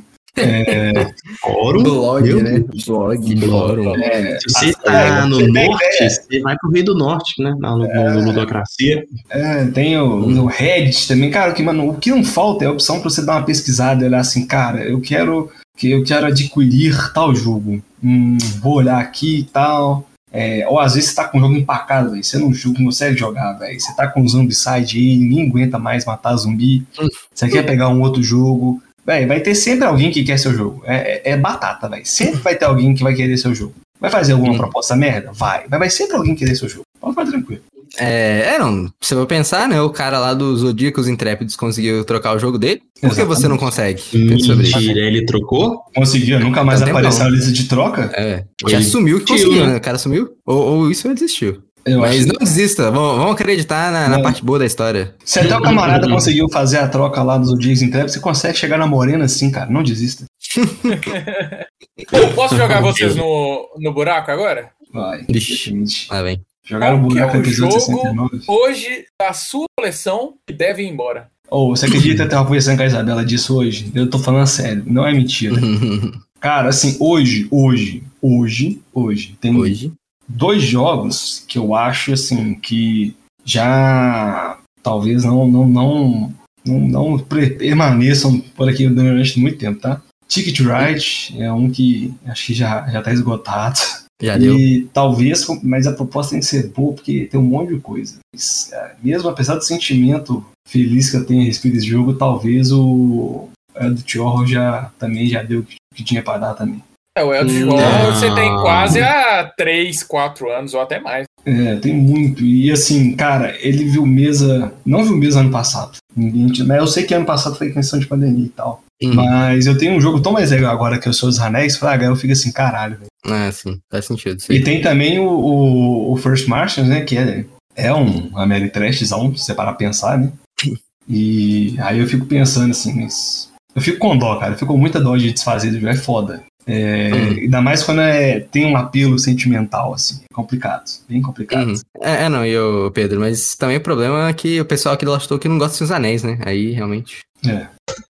Fórum. Blog, Meu né? Blog, fórum. É, Se você é, tá no você norte, você vai pro Rio do Norte, né? Na, no, no Ludocracia. É, tem o, o Reddit também, cara, o que, mano, o que não falta é a opção pra você dar uma pesquisada e olhar assim, cara, eu quero que eu quero adquirir tal jogo. Hum, vou olhar aqui e tal. É, ou às vezes você tá com o jogo empacado, velho. Você não, não consegue jogar, velho. Você tá com um Zombicide aí, ninguém aguenta mais matar zumbi. Você quer pegar um outro jogo. Véi, vai ter sempre alguém que quer seu jogo. É, é, é batata, velho. Sempre vai ter alguém que vai querer seu jogo. Vai fazer alguma Hum. proposta merda? Vai. Mas vai sempre alguém querer seu jogo. Pode ficar tranquilo. É, é, não. Você vai pensar, né? O cara lá dos Zodíacos Intrépidos conseguiu trocar o jogo dele. Por que você não consegue? Mentira, ele trocou? Conseguiu, nunca mais Então, apareceu na lista de troca. É, Ele já assumiu que desistiu, conseguiu, né? né? O cara sumiu. Ou, ou isso ele desistiu. Eu Mas acho não desista, vamos, vamos acreditar na, na parte boa da história. Se até o camarada conseguiu fazer a troca lá dos Dias Intrépidos, você consegue chegar na Morena assim, cara. Não desista. Posso jogar vocês no, no buraco agora? Vai. Vixe. Definitivamente. Lá vem. Jogar o Qual que é buraco o episódio jogo? 69. Hoje, da sua coleção, que deve ir embora. Ou você acredita que eu tava conversando com a Isabela disso hoje? Eu tô falando sério, não é mentira. Cara, assim, hoje, hoje, hoje, hoje, tem Hoje. Dois jogos que eu acho assim que já talvez não não não não, não permaneçam por aqui durante muito tempo, tá? Ticket Ride é um que acho que já já tá esgotado. Já deu. E talvez, mas a proposta tem que ser boa porque tem um monte de coisa. Mas, é, mesmo apesar do sentimento feliz que eu tenho a respeito desse jogo, talvez o do Horror já também já deu o que- que tinha pra dar também. É, o Não. Horror você tem quase há 3, 4 anos ou até mais. É, tem muito. E assim, cara, ele viu mesa. Não viu mesa ano passado. Ninguém mas eu sei que ano passado foi questão de pandemia e tal. Uhum. Mas eu tenho um jogo tão mais legal agora que eu sou dos Anéis, Fraga, eu fico assim, caralho, velho. Ah, sim. Faz sentido. E Sim. tem também o, o, o First Martians, né? Que é, é um Ameritrashzão, se você parar pensar, né? E aí eu fico pensando assim, mas. Eu fico com dó, cara. Eu fico com muita dó de desfazer do jogo. É foda. É, Hum. Ainda mais quando é, tem um apelo sentimental, assim. É complicado. Bem complicado. Uhum. É, é, não, e o Pedro, mas também o problema é que o pessoal aqui do Lost Talk não gosta dos anéis, né? Aí realmente. É.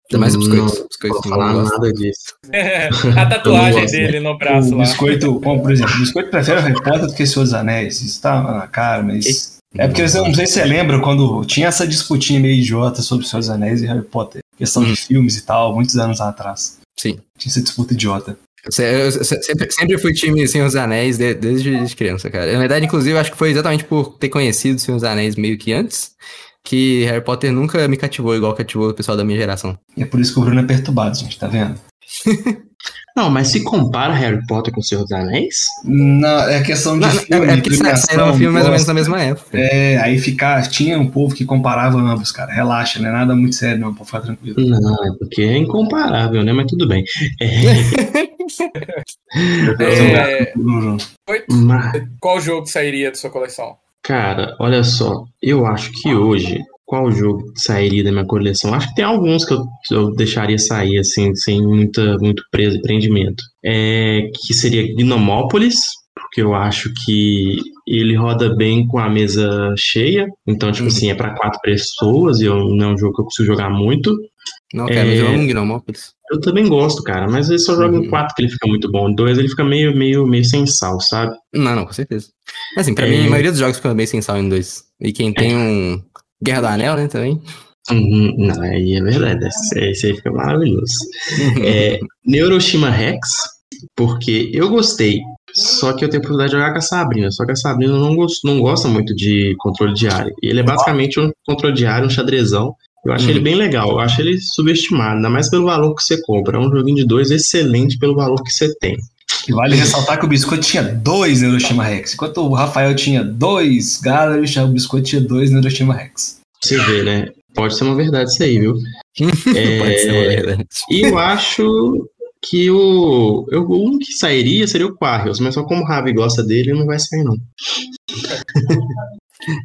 Ainda mais os biscoitos. Não biscoitos vou não falar gostam. nada disso. a tatuagem gosto, dele no braço O lá. biscoito, como, por exemplo, o biscoito prefere o Harry Potter do que Senhor dos Anéis. Isso tá na cara, mas. É porque eu não sei se você lembra quando tinha essa disputinha meio idiota sobre Senhor dos Anéis e Harry Potter. Questão de Hum. filmes e tal, muitos anos atrás. Sim. Tinha essa disputa idiota. Eu, se- sempre, sempre fui time Senhor dos Anéis de- desde, criança, cara. Na verdade, inclusive, acho que foi exatamente por ter conhecido Senhor dos Anéis meio que antes que Harry Potter nunca me cativou igual cativou o pessoal da minha geração. E é por isso que o Bruno é perturbado, gente, tá vendo? Não, mas se compara Harry Potter com o Senhor dos Anéis, Não, é questão de Não, filme, é, é porque premiação, saíram um filme mais ou menos na mesma época. É, aí ficar, tinha um povo que comparava ambos, cara. Relaxa, não é nada muito sério, não, pode ficar tranquilo. não, é porque é incomparável, né? Mas tudo bem. É, João. Mas, qual jogo sairia da sua coleção? cara, olha só, eu acho que hoje, qual jogo sairia da minha coleção? Acho que tem alguns que eu, eu deixaria sair, assim, sem muita, muito preso, prendimento. É, que seria Gnomópolis, porque eu acho que ele roda bem com a mesa cheia. Então, tipo Uhum. assim, é pra quatro pessoas e eu, não é um jogo que eu consigo jogar muito. Não, cara, É. eu amo Gnomópolis. Eu também gosto, cara, mas ele só joga em Uhum. quatro que ele fica muito bom. Em dois ele fica meio, meio, meio sem sal, sabe? Não, não, com certeza. Mas assim, pra É. mim, a maioria dos jogos ficam bem sem sal em dois. E quem tem um Guerra do Anel, né, também. Uhum, não, aí é verdade. Esse, aí fica maravilhoso. É, Neuroshima Rex, porque eu gostei. Só que eu tenho a oportunidade de jogar com a Sabrina. Só que a Sabrina não, gost, não gosta muito de controle diário. E ele é basicamente um controle diário, um xadrezão. Eu acho Uhum. ele bem legal. Eu acho ele subestimado, ainda mais pelo valor que você compra. É um joguinho de dois excelente pelo valor que você tem. E vale ressaltar que o biscoito tinha dois Neuroshima Rex. Enquanto o Rafael tinha dois Gallery, o biscoito tinha dois Neuroshima Rex. Você vê, né? Pode ser uma verdade isso aí, viu? Pode ser uma É, verdade. E eu acho que o. Eu, um que sairia seria o Quarrios, mas só como o Ravi gosta dele, não vai sair, não.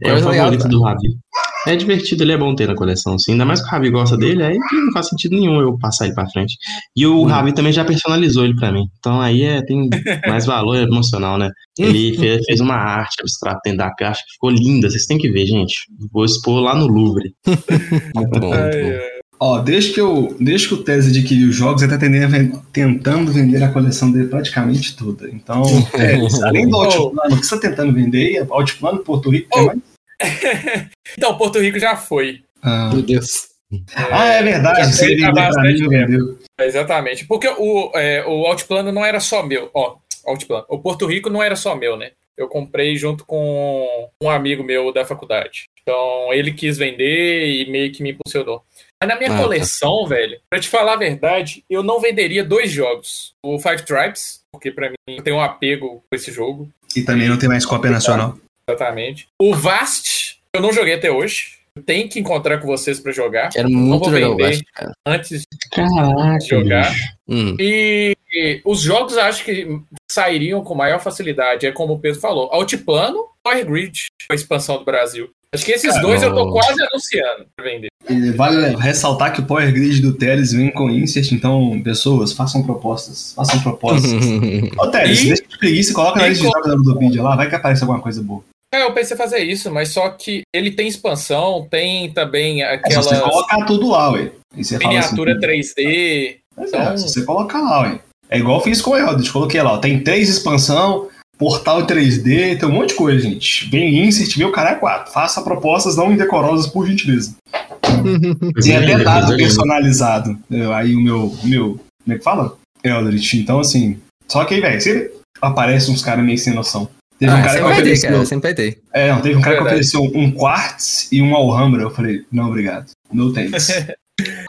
é o Coisa legal, favorito tá? do Ravi. É divertido, ele é bom ter na coleção, assim. Ainda mais que o Ravi gosta dele, aí não faz sentido nenhum eu passar ele pra frente. E o Hum. Ravi também já personalizou ele pra mim. Então aí é, tem mais valor emocional, né? Ele fez, fez uma arte abstrata dentro da caixa que ficou linda. Vocês têm que ver, gente. Vou expor lá no Louvre. Muito bom, muito bom. Ó, desde que, eu, desde que o Tese adquiriu os jogos, ele tá tendendo tentando vender a coleção dele praticamente toda. Então, Tese, além do Altiplano, o que você tá tentando vender, é Altiplano, Porto Rico, tem Oh. mais? Então, Porto Rico já foi. Ah, Meu Deus. Ah, é verdade, você vendeu pra mim, vendeu. Exatamente. Porque o, é, o Altiplano não era só meu. Ó, Altiplano. O Porto Rico não era só meu, né? Eu comprei junto com um amigo meu da faculdade. Então, ele quis vender e meio que me impulsionou. Mas na minha Ah, tá. coleção, velho, pra te falar a verdade, eu não venderia dois jogos. O Five Tribes, porque pra mim eu tenho um apego com esse jogo. E também não tem mais cópia nacional. Exatamente. O Vast, eu não joguei até hoje. Tenho que encontrar com vocês pra jogar. Quero muito vou jogar o vender. Baixo, cara. Antes Caraca, de jogar. Hum. E, e os jogos acho que sairiam com maior facilidade. É como o Pedro falou: Altiplano, Power Grid, a expansão do Brasil. Acho que esses dois eu tô Caramba. quase anunciando pra vender. E vale ressaltar que o Power Grid do Teles vem com insert, então, pessoas, façam propostas. Façam propostas. Ô, Teles, E- deixa de preguiça e coloca na lista de jogos da Ludopedia lá, vai que aparece alguma coisa boa. É, eu pensei em fazer isso, mas só que ele tem expansão, tem também É só você aquela colocar tudo lá, ué. E você fala miniatura assim, 3D. Mas é, Então- se você colocar lá, ué. É igual eu fiz com o Eldritch, coloquei lá, ó, tem três expansão, portal 3D, tem um monte de coisa, gente. Vem insert, vem o cara é 4. Faça propostas não indecorosas, por gentileza. Tem até dado personalizado. Eu- Aí o meu, meu. Como é que fala? Eldritch. Então, assim. Só que aí, velho, sempre aparece uns caras meio sem noção. Teve um Ah, cara que vai ter, ofereceu. cara. Sempre vai ter. É, não, teve um cara que ofereceu um Quartz e um Alhambra. Eu falei, não, obrigado. No thanks.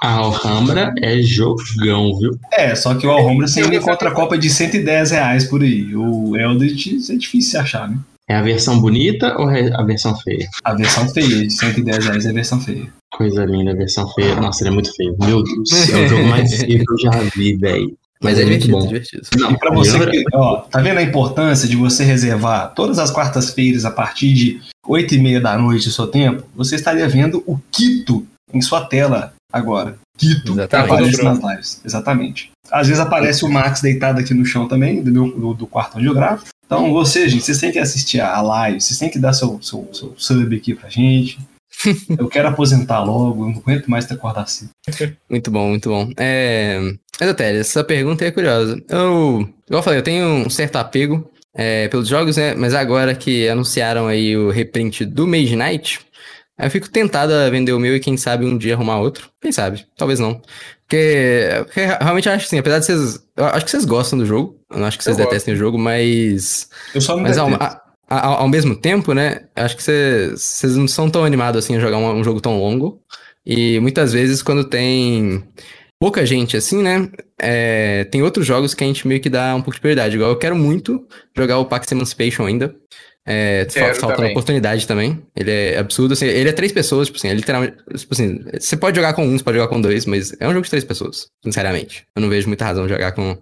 A Alhambra é jogão, viu? é, só que o Alhambra você ainda encontra a Copa de 110 reais por aí. O Eldritch é difícil de achar, né? É a versão bonita ou é a versão feia? A versão feia de 110 reais é a versão feia. Coisa linda, a versão feia. Nossa, ele é muito feio. Meu Deus, é o jogo mais feio que eu já vi, velho. Mas é muito divertido, bom. divertido. Não, E pra você que, ó, tá vendo a importância de você reservar todas as quartas-feiras a partir de 8 e meia da noite o seu tempo? Você estaria vendo o Quito em sua tela agora. Quito Exatamente. aparece nas lives. Exatamente. Às vezes aparece o Max deitado aqui no chão também, do, meu, do, do quarto onde eu gravo. Então, você, gente, vocês têm que assistir a live, vocês têm que dar seu, seu, seu sub aqui pra gente. Eu quero aposentar logo, eu não aguento mais ter acordar assim. Muito bom, muito bom. É... Mas, Otélia, essa pergunta é curiosa. Eu, igual eu falei, eu tenho um certo apego é, pelos jogos, né? Mas agora que anunciaram aí o reprint do Mage Knight, eu fico tentado a vender o meu e quem sabe um dia arrumar outro. Quem sabe? Talvez não. Porque, porque realmente acho assim, apesar de vocês. Eu acho que vocês gostam do jogo. Eu não acho que vocês Eu detestem o jogo, mas. Eu só não Mas ao, detesto. a- a- ao mesmo tempo, né? Acho que vocês vocês não são tão animados assim a jogar um, um jogo tão longo. E muitas vezes, quando tem pouca gente assim, né? é, tem outros jogos que a gente meio que dá um pouco de prioridade. Igual eu quero muito jogar o Pax Emancipation ainda. É, falta também. oportunidade também. Ele é absurdo. Assim, ele é três pessoas, tipo assim, é literalmente. Tipo assim, você pode jogar com um, você pode jogar com dois, mas é um jogo de três pessoas, sinceramente. Eu não vejo muita razão de jogar com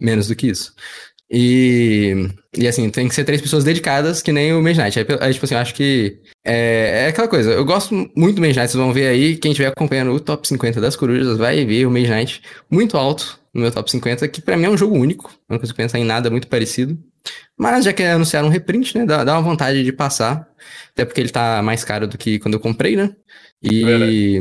menos do que isso. E, e assim, tem que ser três pessoas dedicadas, que nem o Mage Knight. Aí, tipo assim, eu acho que é, é aquela coisa. Eu gosto muito do Mage Knight, vocês vão ver aí. Quem estiver acompanhando o top 50 das corujas vai ver o Mage Knight muito alto no meu top 50, que pra mim é um jogo único. Eu não consigo pensar em nada muito parecido. Mas já que anunciaram um reprint, né? Dá, dá uma vontade de passar. Até porque ele tá mais caro do que quando eu comprei, né? E.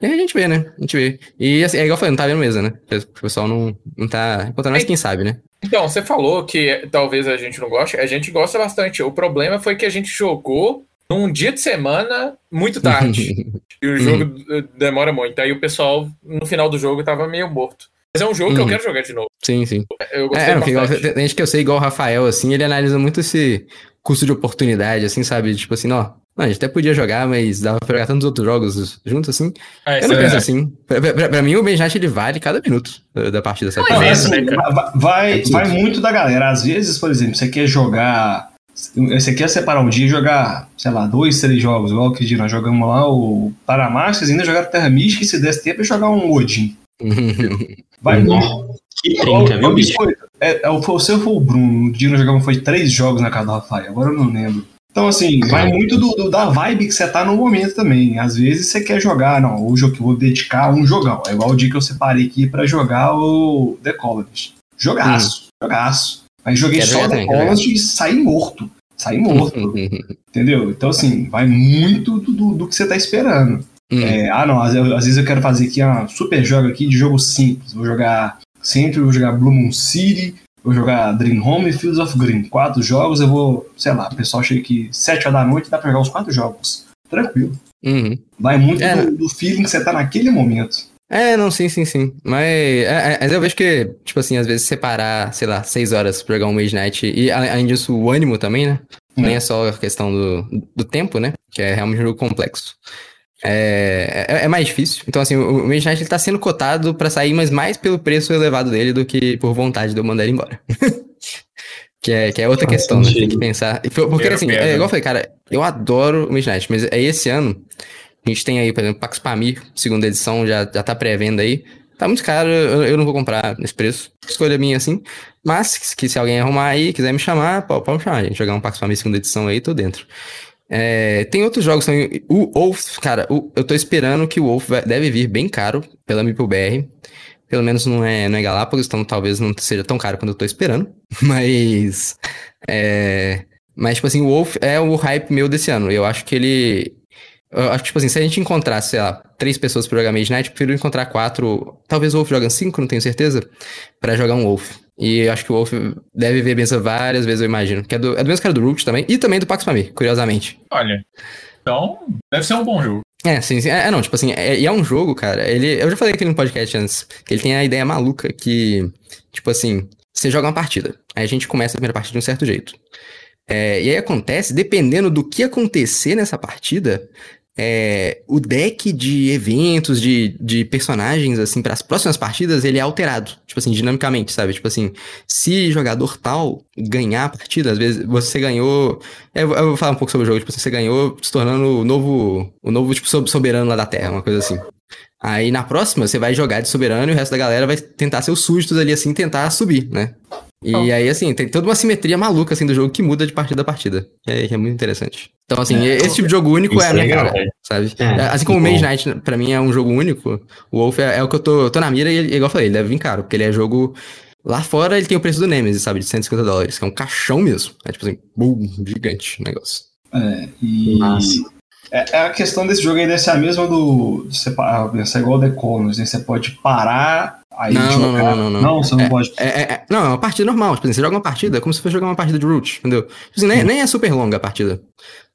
E a gente vê, né? A gente vê. E assim, é igual eu falei, não tá vendo mesa, né? O pessoal não, não tá encontrando, mas quem sabe, né? Então, você falou que talvez a gente não goste. A gente gosta bastante. O problema foi que a gente jogou num dia de semana muito tarde. e o jogo eh, demora muito. Aí o pessoal, no final do jogo, tava meio morto. Mas é um jogo que eu Uhum. quero jogar de novo. sim, sim. Eu gostei É, não, igual, tem gente que eu sei, igual o Rafael, assim, ele analisa muito esse custo de oportunidade, assim, sabe? Tipo assim, ó, não, a gente até podia jogar, mas dava pra jogar tantos outros jogos juntos, assim. Ah, Eu não é penso assim. Pra, pra- pra mim, o Benjat, ele vale cada minuto da da partida, sabe? Não, é assim, vai, É vai absurdo. muito da galera. Às vezes, por exemplo, você quer jogar. Você quer separar um dia e jogar, sei lá, dois, três jogos, igual que nós jogamos lá o Paramarcas, ainda jogaram Terra Mística e se desse tempo é jogar um Odin. Vai muito. Que trinca, viu, bicho? É, é, o- você foi o Bruno, o dia nós jogamos foi três jogos na casa do Rafael, agora eu não lembro. Então, assim, vai muito do, do- da vibe que você tá no momento também. Às vezes você quer jogar, não, hoje eu que vou dedicar a um jogão. É igual o dia que eu separei aqui pra jogar o The Colonist. Jogaço, jogaço. Aí joguei Quero só The Colonist e saí morto. Saí morto, entendeu? Então, assim, vai muito do, do- do que você tá esperando. Hum. É, ah, não, às, às vezes eu quero fazer aqui uma super jogo aqui de jogo simples. Vou jogar Century, vou jogar Blue Moon City, vou jogar Dream Home e Fields of Green. Quatro jogos, eu vou, sei lá, o pessoal chega aqui sete horas da noite, dá pra jogar os quatro jogos. Tranquilo. Uhum. Vai muito É. do, do feeling que você tá naquele momento. É, não, sim, sim, sim. Mas, é, é, eu vejo que, tipo assim, às vezes separar, sei lá, seis horas pra jogar um Mage Knight, e além disso, o ânimo também, né? Hum. Nem é só a questão do, do tempo, né? Que é realmente um jogo complexo. É, é, é mais difícil. Então, assim, o, o Mage Knight ele tá sendo cotado pra sair, mas mais pelo preço elevado dele do que por vontade de eu mandar ele embora. que, é, que é outra Faz questão, né? Tem que pensar. Porque, assim, é igual eu falei, cara, eu adoro o Mage Knight, mas é esse ano. A gente tem aí, por exemplo, Pax Pamir, segunda edição, já, já tá pré-venda aí. Tá muito caro, eu, eu não vou comprar nesse preço. Escolha minha, assim. Mas, que se alguém arrumar aí, quiser me chamar, pô, pode me chamar, gente. Jogar um Pax Pamir segunda edição aí, tô dentro. É, tem outros jogos também. O Wolf, cara, o- eu tô esperando que o Wolf vai- deve vir bem caro pela MIPBR. Pelo menos não é, não é Galápagos, então talvez não seja tão caro quanto eu tô esperando. Mas. É, mas, tipo assim, o Wolf é o hype meu desse ano. Eu acho que ele. Eu acho que, tipo assim, se a gente encontrasse, sei lá, três pessoas pra jogar Mage Knight, eu prefiro encontrar quatro. Talvez o Wolf joga cinco, não tenho certeza. Pra jogar um Wolf. E acho que o Wolf deve ver benção várias vezes, eu imagino. Que é do, é do mesmo cara do Root também. E também do Pax Pamir, curiosamente. Olha. Então, deve ser um bom jogo. É, sim, sim. É, não, tipo assim, é, e é um jogo, cara. Ele, eu já falei aqui no podcast antes, que ele tem a ideia maluca que, tipo assim, você joga uma partida. Aí a gente começa a primeira partida de um certo jeito. É, e aí acontece, dependendo do que acontecer nessa partida, é, o deck de eventos, de, de personagens, assim, para as próximas partidas, ele é alterado. Tipo assim, dinamicamente, sabe? Tipo assim, se jogador tal ganhar a partida, às vezes você ganhou. Eu, eu vou falar um pouco sobre o jogo, tipo, assim, você ganhou se tornando o novo, o novo, tipo, sob- soberano lá da Terra, uma coisa assim. Aí na próxima você vai jogar de soberano e o resto da galera vai tentar ser os súditos ali, assim, tentar subir, né? E Oh. aí, assim, tem toda uma simetria maluca, assim, do jogo que muda de partida a partida. É, é muito interessante. Então, assim, esse tipo de jogo único é a Isso é minha legal, cara, velho. sabe? É, assim como o. Mage Knight, pra mim, é um jogo único, o Wolf é, é o que eu tô, tô na mira e, igual eu falei, ele deve vir caro, porque ele é jogo... Lá fora ele tem o preço do Nemesis, sabe? De 150 dólares, que é um caixão mesmo. É tipo assim, boom, gigante o negócio. É, e é, é a questão desse jogo aí deve ser a mesma do. Você, pensar igual o The Colors, né? Você pode parar, aí Não, não, jogar. não, não, não, não. você não pode. É, é- é- não, é uma partida normal. Tipo assim, você joga uma partida como se fosse jogar uma partida de Root, entendeu? Tipo assim, nem, nem é super longa a partida.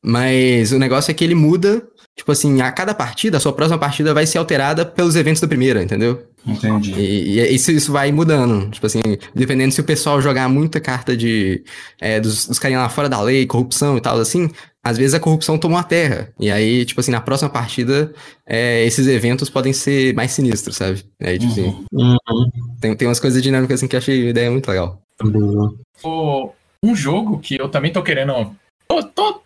Mas o negócio é que ele muda. Tipo assim, a cada partida, a sua próxima partida vai ser alterada pelos eventos da primeira, entendeu? Entendi. E, e isso, isso vai mudando. Tipo assim, dependendo se o pessoal jogar muita carta de. é, dos, dos carinha lá fora da lei, corrupção e tal, assim, às vezes a corrupção tomou a terra. E aí, tipo assim, na próxima partida, é, esses eventos podem ser mais sinistros, sabe? Aí, tipo assim, Uhum. tem, tem umas coisas dinâmicas assim que eu achei a ideia muito legal. O- um jogo que eu também tô querendo. tô- tô-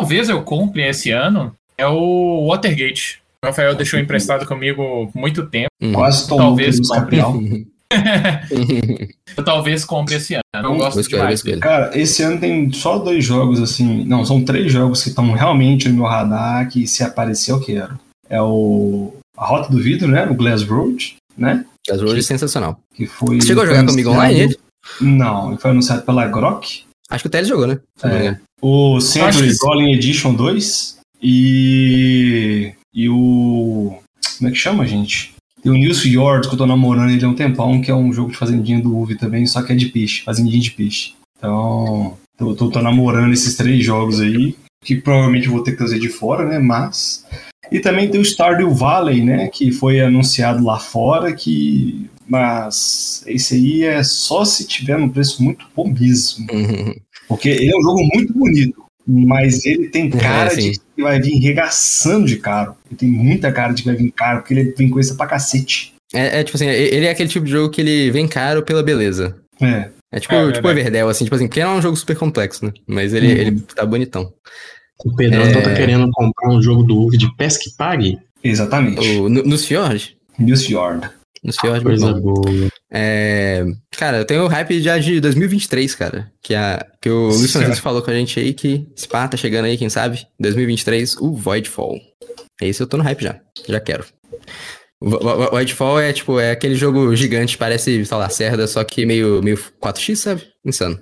talvez eu compre esse ano é o Watergate. O Rafael deixou emprestado comigo muito tempo. Uhum. Quase tomou Talvez Talvez, compre. Gabriel. Eu talvez compre esse ano. Eu gosto Vou escolher, vou demais. escolher. Cara, esse ano tem só dois jogos assim. Não, são três jogos que estão realmente no meu radar, que se aparecer eu quero. É o. A Rota do Vidro, né? O Glass Road, né? As Road é sensacional. Que foi. Você chegou a foi jogar comigo online ele? Não, ele foi anunciado pela Grok. Acho que o Teles jogou, né? É. O Century. Rolling Edition 2 e. E o. Como é que chama, gente? Tem o News Fjord, que eu tô namorando ele há um tempão, que é um jogo de fazendinha do UV também, só que é de peixe, fazendinha de peixe. Então, eu tô, tô namorando esses três jogos aí, que provavelmente eu vou ter que trazer de fora, né? Mas. E também tem o Stardew Valley, né? Que foi anunciado lá fora, que. Mas esse aí é só se tiver num preço muito bom mesmo. Porque ele é um jogo muito bonito, mas ele tem cara É, de que vai vir regaçando de caro. Ele tem muita cara de que vai vir caro, porque ele vem coisa pra cacete. É, é tipo assim, ele é aquele tipo de jogo que ele vem caro pela beleza. É, É tipo, É, tipo verdade. Everdell, assim, tipo assim, porque não é um jogo super complexo, né? Mas ele, Uhum. ele tá bonitão. O Pedrão É. então tá querendo comprar um jogo do UV de pesca e pague? exatamente. O, no- nos Fjord? News Fjord. Nos muito Coisa bom. boa. É, cara, eu tenho o hype já de 2023, cara. Que, a, que o Luiz Francisco falou com a gente aí que Spa tá chegando aí, quem sabe? 2023, o Voidfall. Esse eu tô no hype já. Já quero. Voidfall é tipo, é aquele jogo gigante, parece, sei lá, Cerda, só que meio, meio 4x, sabe? Insano.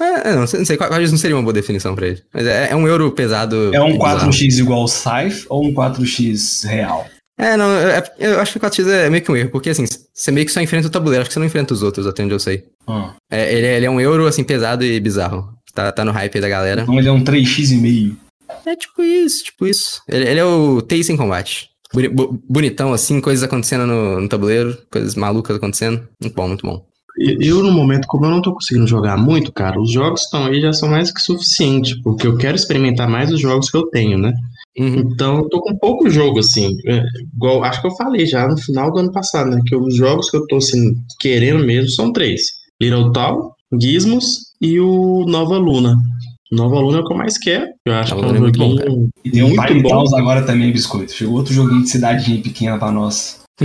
É, é, não sei, não sei, 4x não seria uma boa definição pra ele. Mas é, é um euro pesado. É um bizarro. 4x igual Scythe ou um 4x real? É, não, é- é- eu acho que o 4x é meio que um erro, porque assim, você meio que só enfrenta o tabuleiro, acho que você não enfrenta os outros, até onde eu sei. Ah, É, ele, é- ele é um euro, assim, pesado e bizarro. Tá, tá no hype aí da galera. então ele é um 3x e meio. É tipo isso, tipo isso. Ele, ele é o TI sem combate. Boni- bo- bonitão, assim, coisas acontecendo no, no tabuleiro, coisas malucas acontecendo. Muito bom, muito bom. Eu, eu, no momento, como eu não tô conseguindo jogar muito, cara, os jogos estão aí já são mais que suficiente, porque eu quero experimentar mais os jogos que eu tenho, né? Uhum. Então, eu tô com pouco jogo, assim. É, igual, acho que eu falei já no final do ano passado, né? Que os jogos que eu tô assim, querendo mesmo são três: Little Town, Gizmos e o Nova Luna. Nova Luna é o que eu mais quero. Eu acho Nova que é um Luna é muito bom, joguinho E tem um muito Tiny bom. Towns agora também, Biscoito. Chegou outro joguinho de cidadinha pequena pra nós.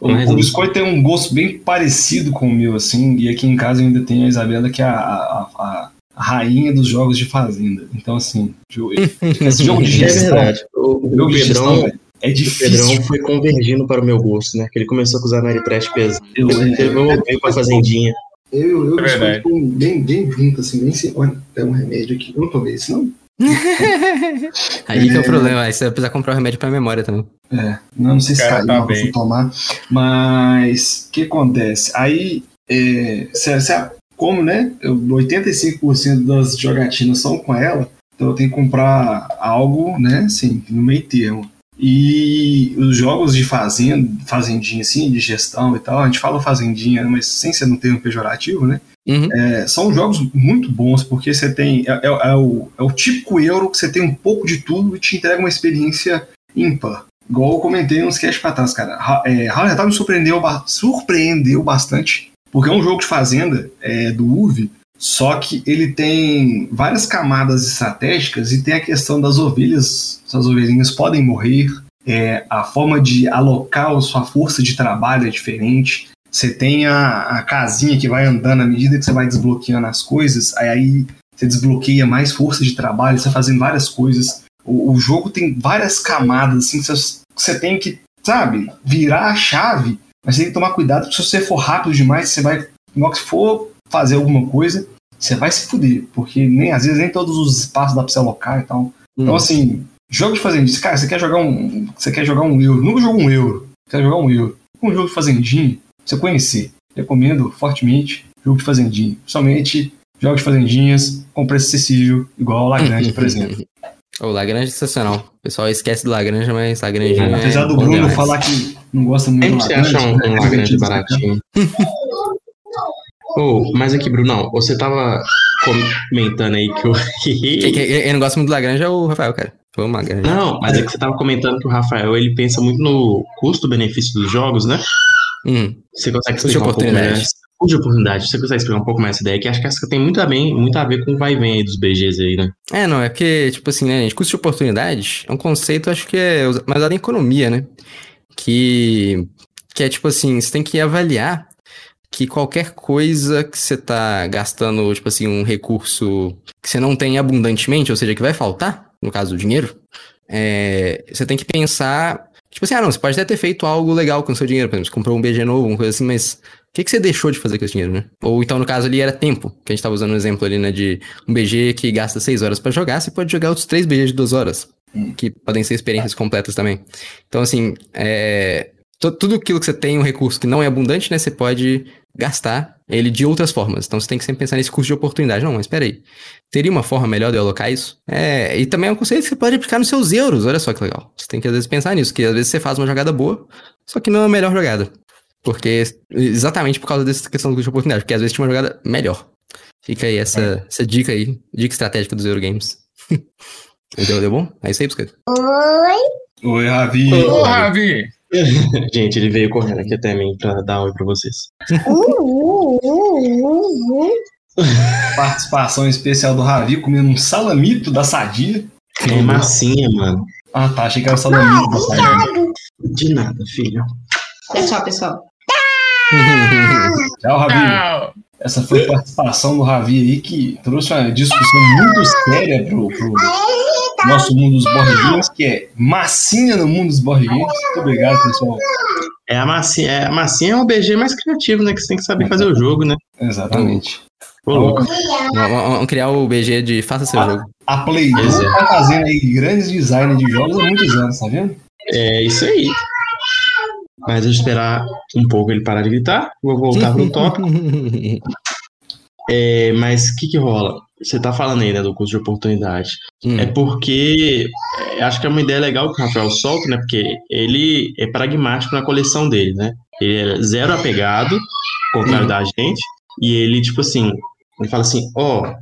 O, Mais o biscoito tem um gosto bem parecido com o meu, assim, e aqui em casa ainda tem a Isabela, que é a, a- a rainha dos jogos de fazenda. Então, assim, esse jogo de É gestão, verdade. O, o jogo de gestão, Pedrão, é o difícil. Pedrão foi convergindo para o meu gosto, né? Que ele começou com os Ameritrash pesado. Eu, Eu veio pra fazendinha. eu, eu É verdade. estou bem, bem junto, assim, bem sem. Olha, tem um remédio aqui. Eu não tomei esse, não. Aí que é o problema, aí você vai precisar comprar o remédio pra memória também. É, não, não sei se caiu tá não, fui tomar. Mas o que acontece? Aí, é, se- se- como né? eu- 85% das jogatinas são com ela, então eu tenho que comprar algo, né? Assim, no meio termo. E os jogos de fazenda, fazendinha, assim, de gestão e tal, a gente fala fazendinha, mas sem ser um termo pejorativo, né? Uhum. É, são jogos muito bons, porque você tem. É, é- é o, é o típico euro que você tem um pouco de tudo e te entrega uma experiência ímpar. Igual eu comentei nos cast pra trás, cara. É, House me surpreendeu, surpreendeu bastante, porque é um jogo de fazenda é, do UV, só que ele tem várias camadas estratégicas e tem a questão das ovelhas. Essas ovelhinhas podem morrer, é, a forma de alocar a sua força de trabalho é diferente. Você tem a, a casinha que vai andando à medida que você vai desbloqueando as coisas, aí, você desbloqueia mais força de trabalho, você tá fazendo várias coisas. O, o jogo tem várias camadas, assim, que você, você tem que, sabe, virar a chave, mas você tem que tomar cuidado, porque se você for rápido demais, você vai, hora que for fazer alguma coisa, você vai se fuder, porque nem às vezes nem todos os espaços dá pra você alocar e tal. Então, Hum. assim, jogo de fazendinha, cara, você quer jogar um. Você quer jogar um euro, nunca jogou um euro, quer jogar um euro. Um jogo de fazendinha, você conhecer. Recomendo fortemente jogo de fazendinha. Somente jogos de fazendinhas com preço acessível, igual o Lagrange, por exemplo. O Lagrange é sensacional. O pessoal esquece do Lagrange, mas Lagrange é Apesar do Bruno demais. falar que não gosta muito do você Lagrange, acha um, né, um é Lagrange baratinho. oh, mas aqui, Brunão, você tava comentando aí que o. Quem, quem- quem não gosta muito do Lagrange é o Rafael, cara. Foi o Lagrange. Não, mas é que você tava comentando que o Rafael ele pensa muito no custo-benefício dos jogos, né? Hum. Você consegue explicar um pouco oportunidade. mais? De oportunidade. Você consegue explicar um pouco mais essa ideia? Que acho que essa tem muito a, bem, muito a ver com o vai e vem aí dos BGs aí, né? É, não, é porque, tipo assim, né, gente, custo de oportunidade é um conceito, acho que é mais em economia, né? Que, que é tipo assim, você tem que avaliar que qualquer coisa que você tá gastando, tipo assim, um recurso que você não tem abundantemente, ou seja, que vai faltar, no caso do dinheiro, é, você tem que pensar, tipo assim, ah não, você pode até ter feito algo legal com o seu dinheiro, por exemplo, você comprou um BG novo, uma coisa assim, mas o que, que você deixou de fazer com esse dinheiro, né? Ou então, no caso ali, era tempo, que a gente tava usando um exemplo ali, né, de um BG que gasta 6 horas pra jogar, você pode jogar outros 3 BGs de 2 horas, que podem ser experiências completas também. Então, assim, é, tu- tudo aquilo que você tem, um recurso que não é abundante, né, você pode gastar ele de outras formas. Então, você tem que sempre pensar nesse custo de oportunidade. Não, mas espera aí. Teria uma forma melhor de eu alocar isso? É, e também é um conceito que você pode aplicar nos seus euros. Olha só que legal. Você tem que, às vezes, pensar nisso, que às vezes você faz uma jogada boa, só que não é a melhor jogada. Porque, exatamente por causa dessa questão do custo de oportunidade, porque às vezes tinha uma jogada melhor. Fica aí essa, essa dica aí, dica estratégica dos Eurogames. deu, deu bom? É isso aí, Busquets. Oi, Ravi. Ô, Ravi! Gente, ele veio correndo aqui até mim pra dar um oi pra vocês. Participação especial do Ravi comendo um salamito da Sadia. É massinha, mano. Ah, tá. Achei que era salamito da Sadia. De nada, filho. Tchau, pessoal. Tchau, Ravi. Tchau! Essa foi a participação do Ravi aí que trouxe uma discussão muito séria pro, pro nosso mundo dos board que é massinha no mundo dos board games. Muito obrigado, pessoal. É a massinha, é, a massinha é o BG mais criativo, né? Que você tem que saber fazer o jogo, né? Exatamente. Ô, louco. Vamos- criar o BG de faça seu Ah. jogo. A Play tá fazendo aí grandes designs de jogos há muitos anos, tá vendo? É isso aí. Mas deixa eu esperar um pouco ele parar de gritar. Vou voltar pro tópico. É, mas o que que rola? Você tá falando aí, né, do custo de oportunidade. Hum. É porque é, acho que é uma ideia legal que o Rafael solta, né? Porque ele é pragmático na coleção dele, né? Ele é zero apegado, contrário da gente. E ele, tipo assim, ele fala assim: ó,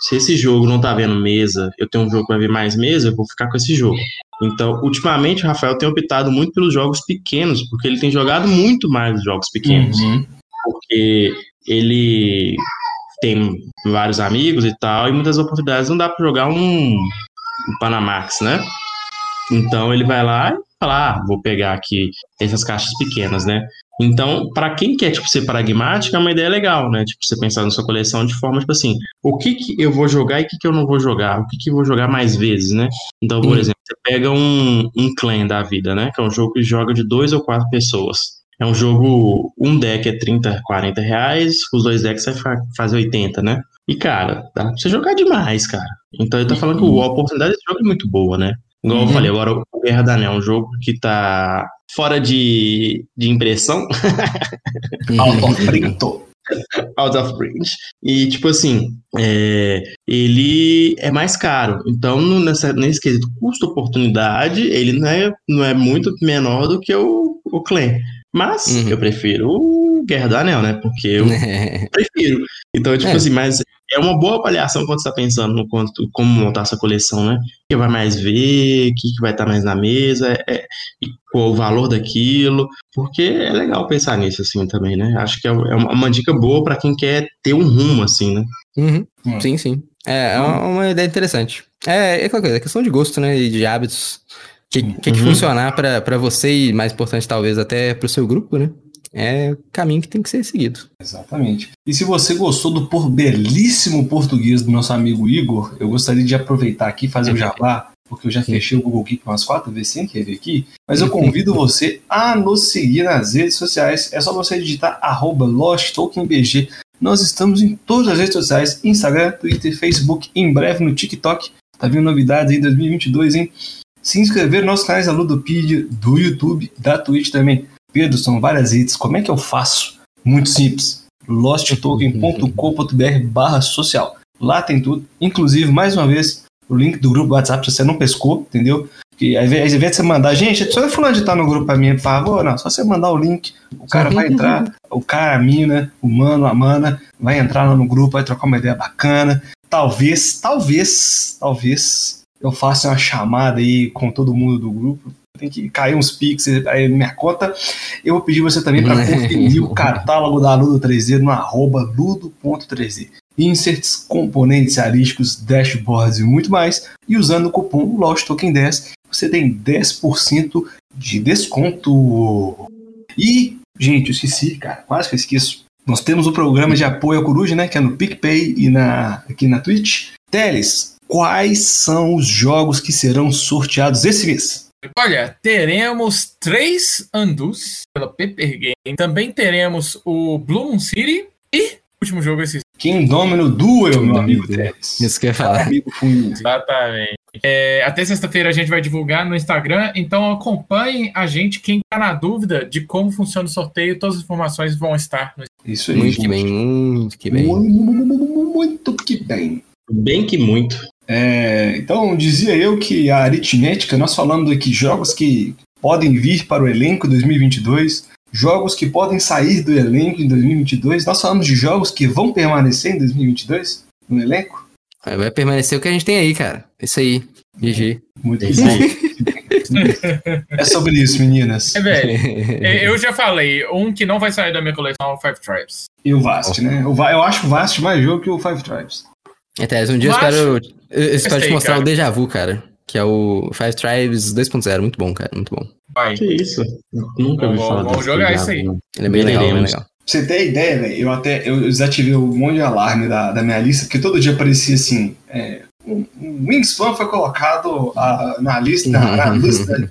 se esse jogo não tá vendo mesa, eu tenho um jogo que vai ver mais mesa, eu vou ficar com esse jogo. Então, ultimamente, o Rafael tem optado muito pelos jogos pequenos, porque ele tem jogado muito mais jogos pequenos Uhum. porque ele tem vários amigos e tal, e muitas oportunidades não dá pra jogar um, um Panamax, né? Então ele vai lá e fala, ah, vou pegar aqui essas caixas pequenas, né? Então, pra quem quer tipo ser pragmático, é uma ideia legal, né? Tipo, você pensar na sua coleção de forma tipo assim, o que que eu vou jogar e o que que eu não vou jogar? O que que eu vou jogar mais vezes, né? Então, por exemplo, você pega um, um clã da vida, né? Que é um jogo que joga de dois ou quatro pessoas. É um jogo, um deck é 30, 40 reais, os dois decks você fa- faz 80, né? E, cara, dá pra você jogar demais, cara. Então eu tô falando que a oportunidade desse jogo é muito boa, né? Igual eu Uhum. falei, agora o Guerra da Anel é um jogo que tá fora de, de impressão, Alto frito. out of print. E, tipo assim, é, ele é mais caro. Então, nessa, nesse quesito custo-oportunidade, ele não é, não é muito menor do que o, o Clan. Mas Uhum. eu prefiro o Guerra do Anel, né? Porque eu prefiro. Então, tipo É. assim, mas é uma boa avaliação quando você tá pensando no quanto, como montar essa coleção, né? O que vai mais ver, o que, que vai estar mais na mesa, é, é, e qual o valor daquilo. Porque é legal pensar nisso, assim, também, né? Acho que é é uma, uma dica boa pra quem quer ter um rumo, assim, né? Uhum. Hum. Sim, sim. É, é uma, uma ideia interessante. É, é aquela coisa, é questão de gosto, né? E de hábitos. O que, que, que Uhum. funcionar pra você e, mais importante, talvez, até pro seu grupo, né? é o caminho que tem que ser seguido. Exatamente. E se você gostou do por belíssimo português do nosso amigo Igor, eu gostaria de aproveitar aqui e fazer o jabá, porque eu já fechei o Google Keep umas quatro vezes sem querer aqui, mas eu convido você a nos seguir nas redes sociais. É só você digitar arroba LostTokenBG. Nós estamos em todas as redes sociais, Instagram, Twitter, Facebook, em breve no TikTok. Tá vindo novidades em 2022, hein? Se inscrever nos nossos canais da Ludopedia, do YouTube, da Twitch também. Pedro, são várias redes. Como é que eu faço? Muito simples. losttoken.com.br barra social. Lá tem tudo. Inclusive, mais uma vez, o link do grupo WhatsApp, se você não pescou, entendeu? Que invés de você mandar, gente, só fulano de estar no grupo pra mim, por favor, não, só você mandar o link, o cara vai entrar, o cara, a mina, o mano, a mana, vai entrar lá no grupo, vai trocar uma ideia bacana. Talvez, talvez, talvez eu faça uma chamada aí com todo mundo do grupo tem que cair uns pix aí na minha conta. Eu vou pedir você também para conferir o catálogo da Ludo 3D no arroba ludo.3D. Inserts, componentes arísticos, dashboards e muito mais. E usando o cupom LOSTTOKEN10, você tem 10% de desconto. E, gente, eu esqueci, cara, quase que eu esqueço. Nós temos o programa de apoio ao Coruja, né? Que é no PicPay e na, aqui na Twitch. Teles, quais são os jogos que serão sorteados esse mês? Olha, teremos três Andus pela Paper Game. Também teremos o Blue Moon City e o último jogo esse. Kingdomino Duel, meu amigo Teres. Isso que eu ia falar. Exatamente. É, até sexta-feira a gente vai divulgar no Instagram, então acompanhem a gente. Quem está na dúvida de como funciona o sorteio, todas as informações vão estar no Isso aí. Muito gente. que bem, muito que bem. Muito, muito que bem. Bem que muito. É, então, dizia eu que a aritmética, nós falamos aqui jogos que podem vir para o elenco 2022, jogos que podem sair do elenco em 2022. Nós falamos de jogos que vão permanecer em 2022 no elenco. Vai permanecer o que a gente tem aí, cara. Isso aí. GG. Muito é é sobre isso, meninas. É, velho. Eu já falei, um que não vai sair da minha coleção é o Five Tribes. E o Vast, né? Eu acho o Vast mais jogo que o Five Tribes. Até, um dia Mas... eu espero, eu espero te mostrar cara. o Deja Vu, cara. Que é o Five Tribes 2.0. Muito bom, cara. Muito bom. Vai. Que isso? Nunca ouvi falar Vamos jogar isso aí. Ele é bem legal, bem legal. Pra você ter ideia, velho, eu até eu desativei um monte de alarme da, da minha lista, porque todo dia aparecia assim. É, um, um Wingspan foi colocado a, na lista, na lista,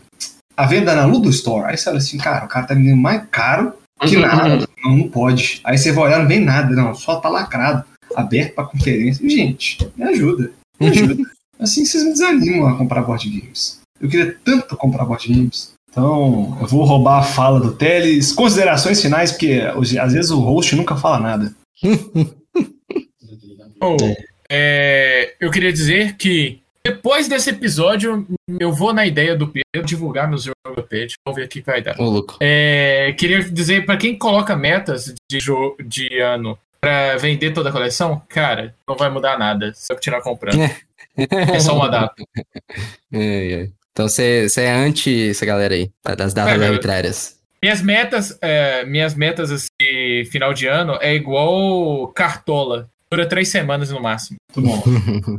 a venda na Ludo Store. Aí você olha assim, cara, o cara tá vendendo mais caro que nada. não, não pode. Aí você vai olhar, não vem nada, não, só tá lacrado aberto para conferência. Gente, me ajuda, me ajuda. assim vocês me desanimam a comprar board games. Eu queria tanto comprar board games. Então, eu vou roubar a fala do Teles. Considerações finais, porque às vezes o host nunca fala nada. oh, é, eu queria dizer que depois desse episódio, eu vou na ideia do Pedro divulgar meus jogos do Pedro. Vamos ver o que vai dar. Oh, é, queria dizer para quem coloca metas de, de ano pra vender toda a coleção, cara, não vai mudar nada eu continuar comprando. É, é só uma data. É, é. Então você é anti essa galera aí, tá? das datas é, arbitrárias. Minhas metas, é, minhas metas assim, final de ano é igual cartola. Dura três semanas no máximo. Muito bom.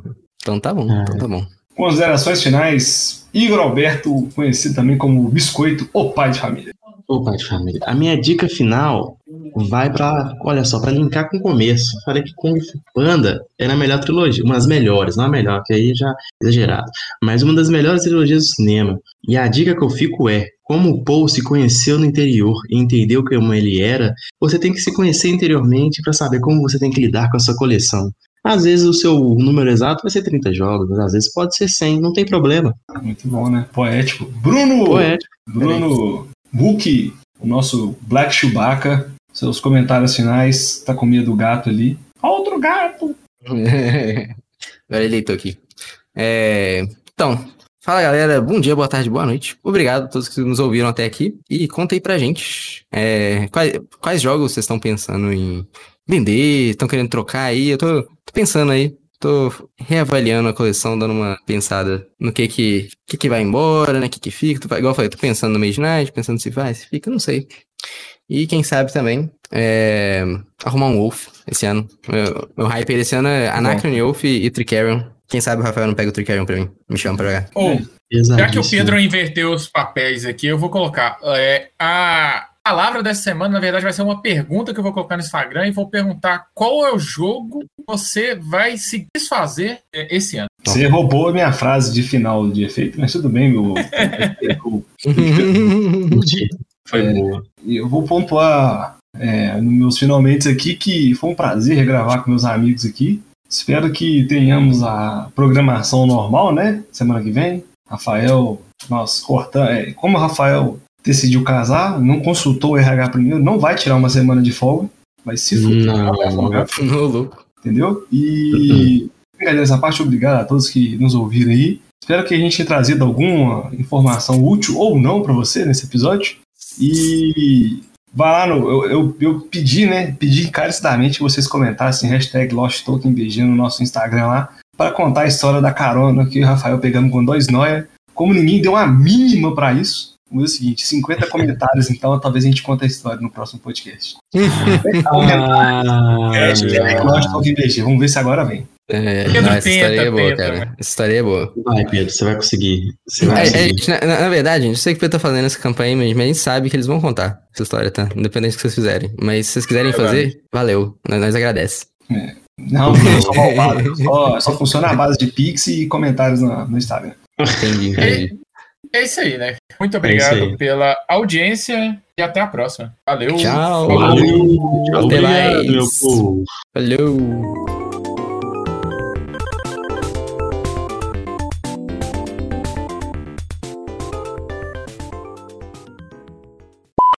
então tá bom, então tá bom. Considerações finais. Igor Alberto, conhecido também como Biscoito, o pai de família. O pai de família. A minha dica final vai para, olha só, para linkar com o começo. Falei que Kung Fu Panda era a melhor trilogia, uma das melhores, não a melhor, que aí já é exagerado, mas uma das melhores trilogias do cinema. E a dica que eu fico é, como o Paul se conheceu no interior e entendeu como ele era, você tem que se conhecer interiormente para saber como você tem que lidar com a sua coleção. Às vezes o seu número exato vai ser 30 jogos, mas às vezes pode ser 100, não tem problema. Muito bom, né? Poético. Bruno! Poético. Bruno Book, o nosso Black Chewbacca, seus comentários finais. Tá com medo do gato ali. Outro gato! Agora ele deitou aqui. É... Então, fala galera, bom dia, boa tarde, boa noite. Obrigado a todos que nos ouviram até aqui. E conta aí pra gente é... quais, quais jogos vocês estão pensando em vender, estão querendo trocar aí. Eu tô, tô pensando aí tô reavaliando a coleção, dando uma pensada no que que, que, que vai embora, né? O que que fica. Tô, igual eu falei, tô pensando no Mage Knight, pensando se vai, se fica, não sei. E quem sabe também é, arrumar um Wolf esse ano. Meu, meu hype desse ano é Anacron, Wolf e, e Tricarion. Quem sabe o Rafael não pega o Tricarion pra mim. Me chama pra jogar. Oh, já que o Pedro inverteu os papéis aqui, eu vou colocar. É, a, palavra dessa semana, na verdade, vai ser uma pergunta que eu vou colocar no Instagram e vou perguntar qual é o jogo que você vai se desfazer é, esse ano. Você roubou a minha frase de final de efeito, mas tudo bem, meu. Foi é, boa. E eu vou pontuar é, nos meus finalmente aqui que foi um prazer gravar com meus amigos aqui. Espero que tenhamos a programação normal, né? Semana que vem. Rafael, nós cortamos. É, como o Rafael decidiu casar, não consultou o RH primeiro, não vai tirar uma semana de folga, mas se for, não, vai folgar. Não, louco. Entendeu? E, galera, essa parte, obrigado a todos que nos ouviram aí. Espero que a gente tenha trazido alguma informação útil ou não para você nesse episódio. E Vá lá no. Eu, eu, eu, pedi, né? Pedi encarecidamente que vocês comentassem hashtag LostTokenBG no nosso Instagram lá, para contar a história da carona que o Rafael pegamos com dois noia. Como ninguém deu uma mínima para isso, o o seguinte: 50 comentários, então talvez a gente conte a história no próximo podcast. ah, LostTokenBG. Vamos ver se agora vem. É, não, essa história é boa, cara. Essa história é boa. Vai, Pedro, você vai conseguir. Você vai é, conseguir. É, na, na, verdade, a gente sei que o Pedro tá fazendo essa campanha, mas a gente sabe que eles vão contar essa história, tá? Independente do que vocês fizerem. Mas se vocês quiserem é fazer, valeu. Nós, nós agradece. É. Não, não sou malvado. só, só funciona a base de Pix e comentários no, no Instagram. Entendi, entendi. É, é isso aí, né? Muito obrigado é pela audiência e até a próxima. Valeu. Tchau. Valeu. Até mais. Valeu.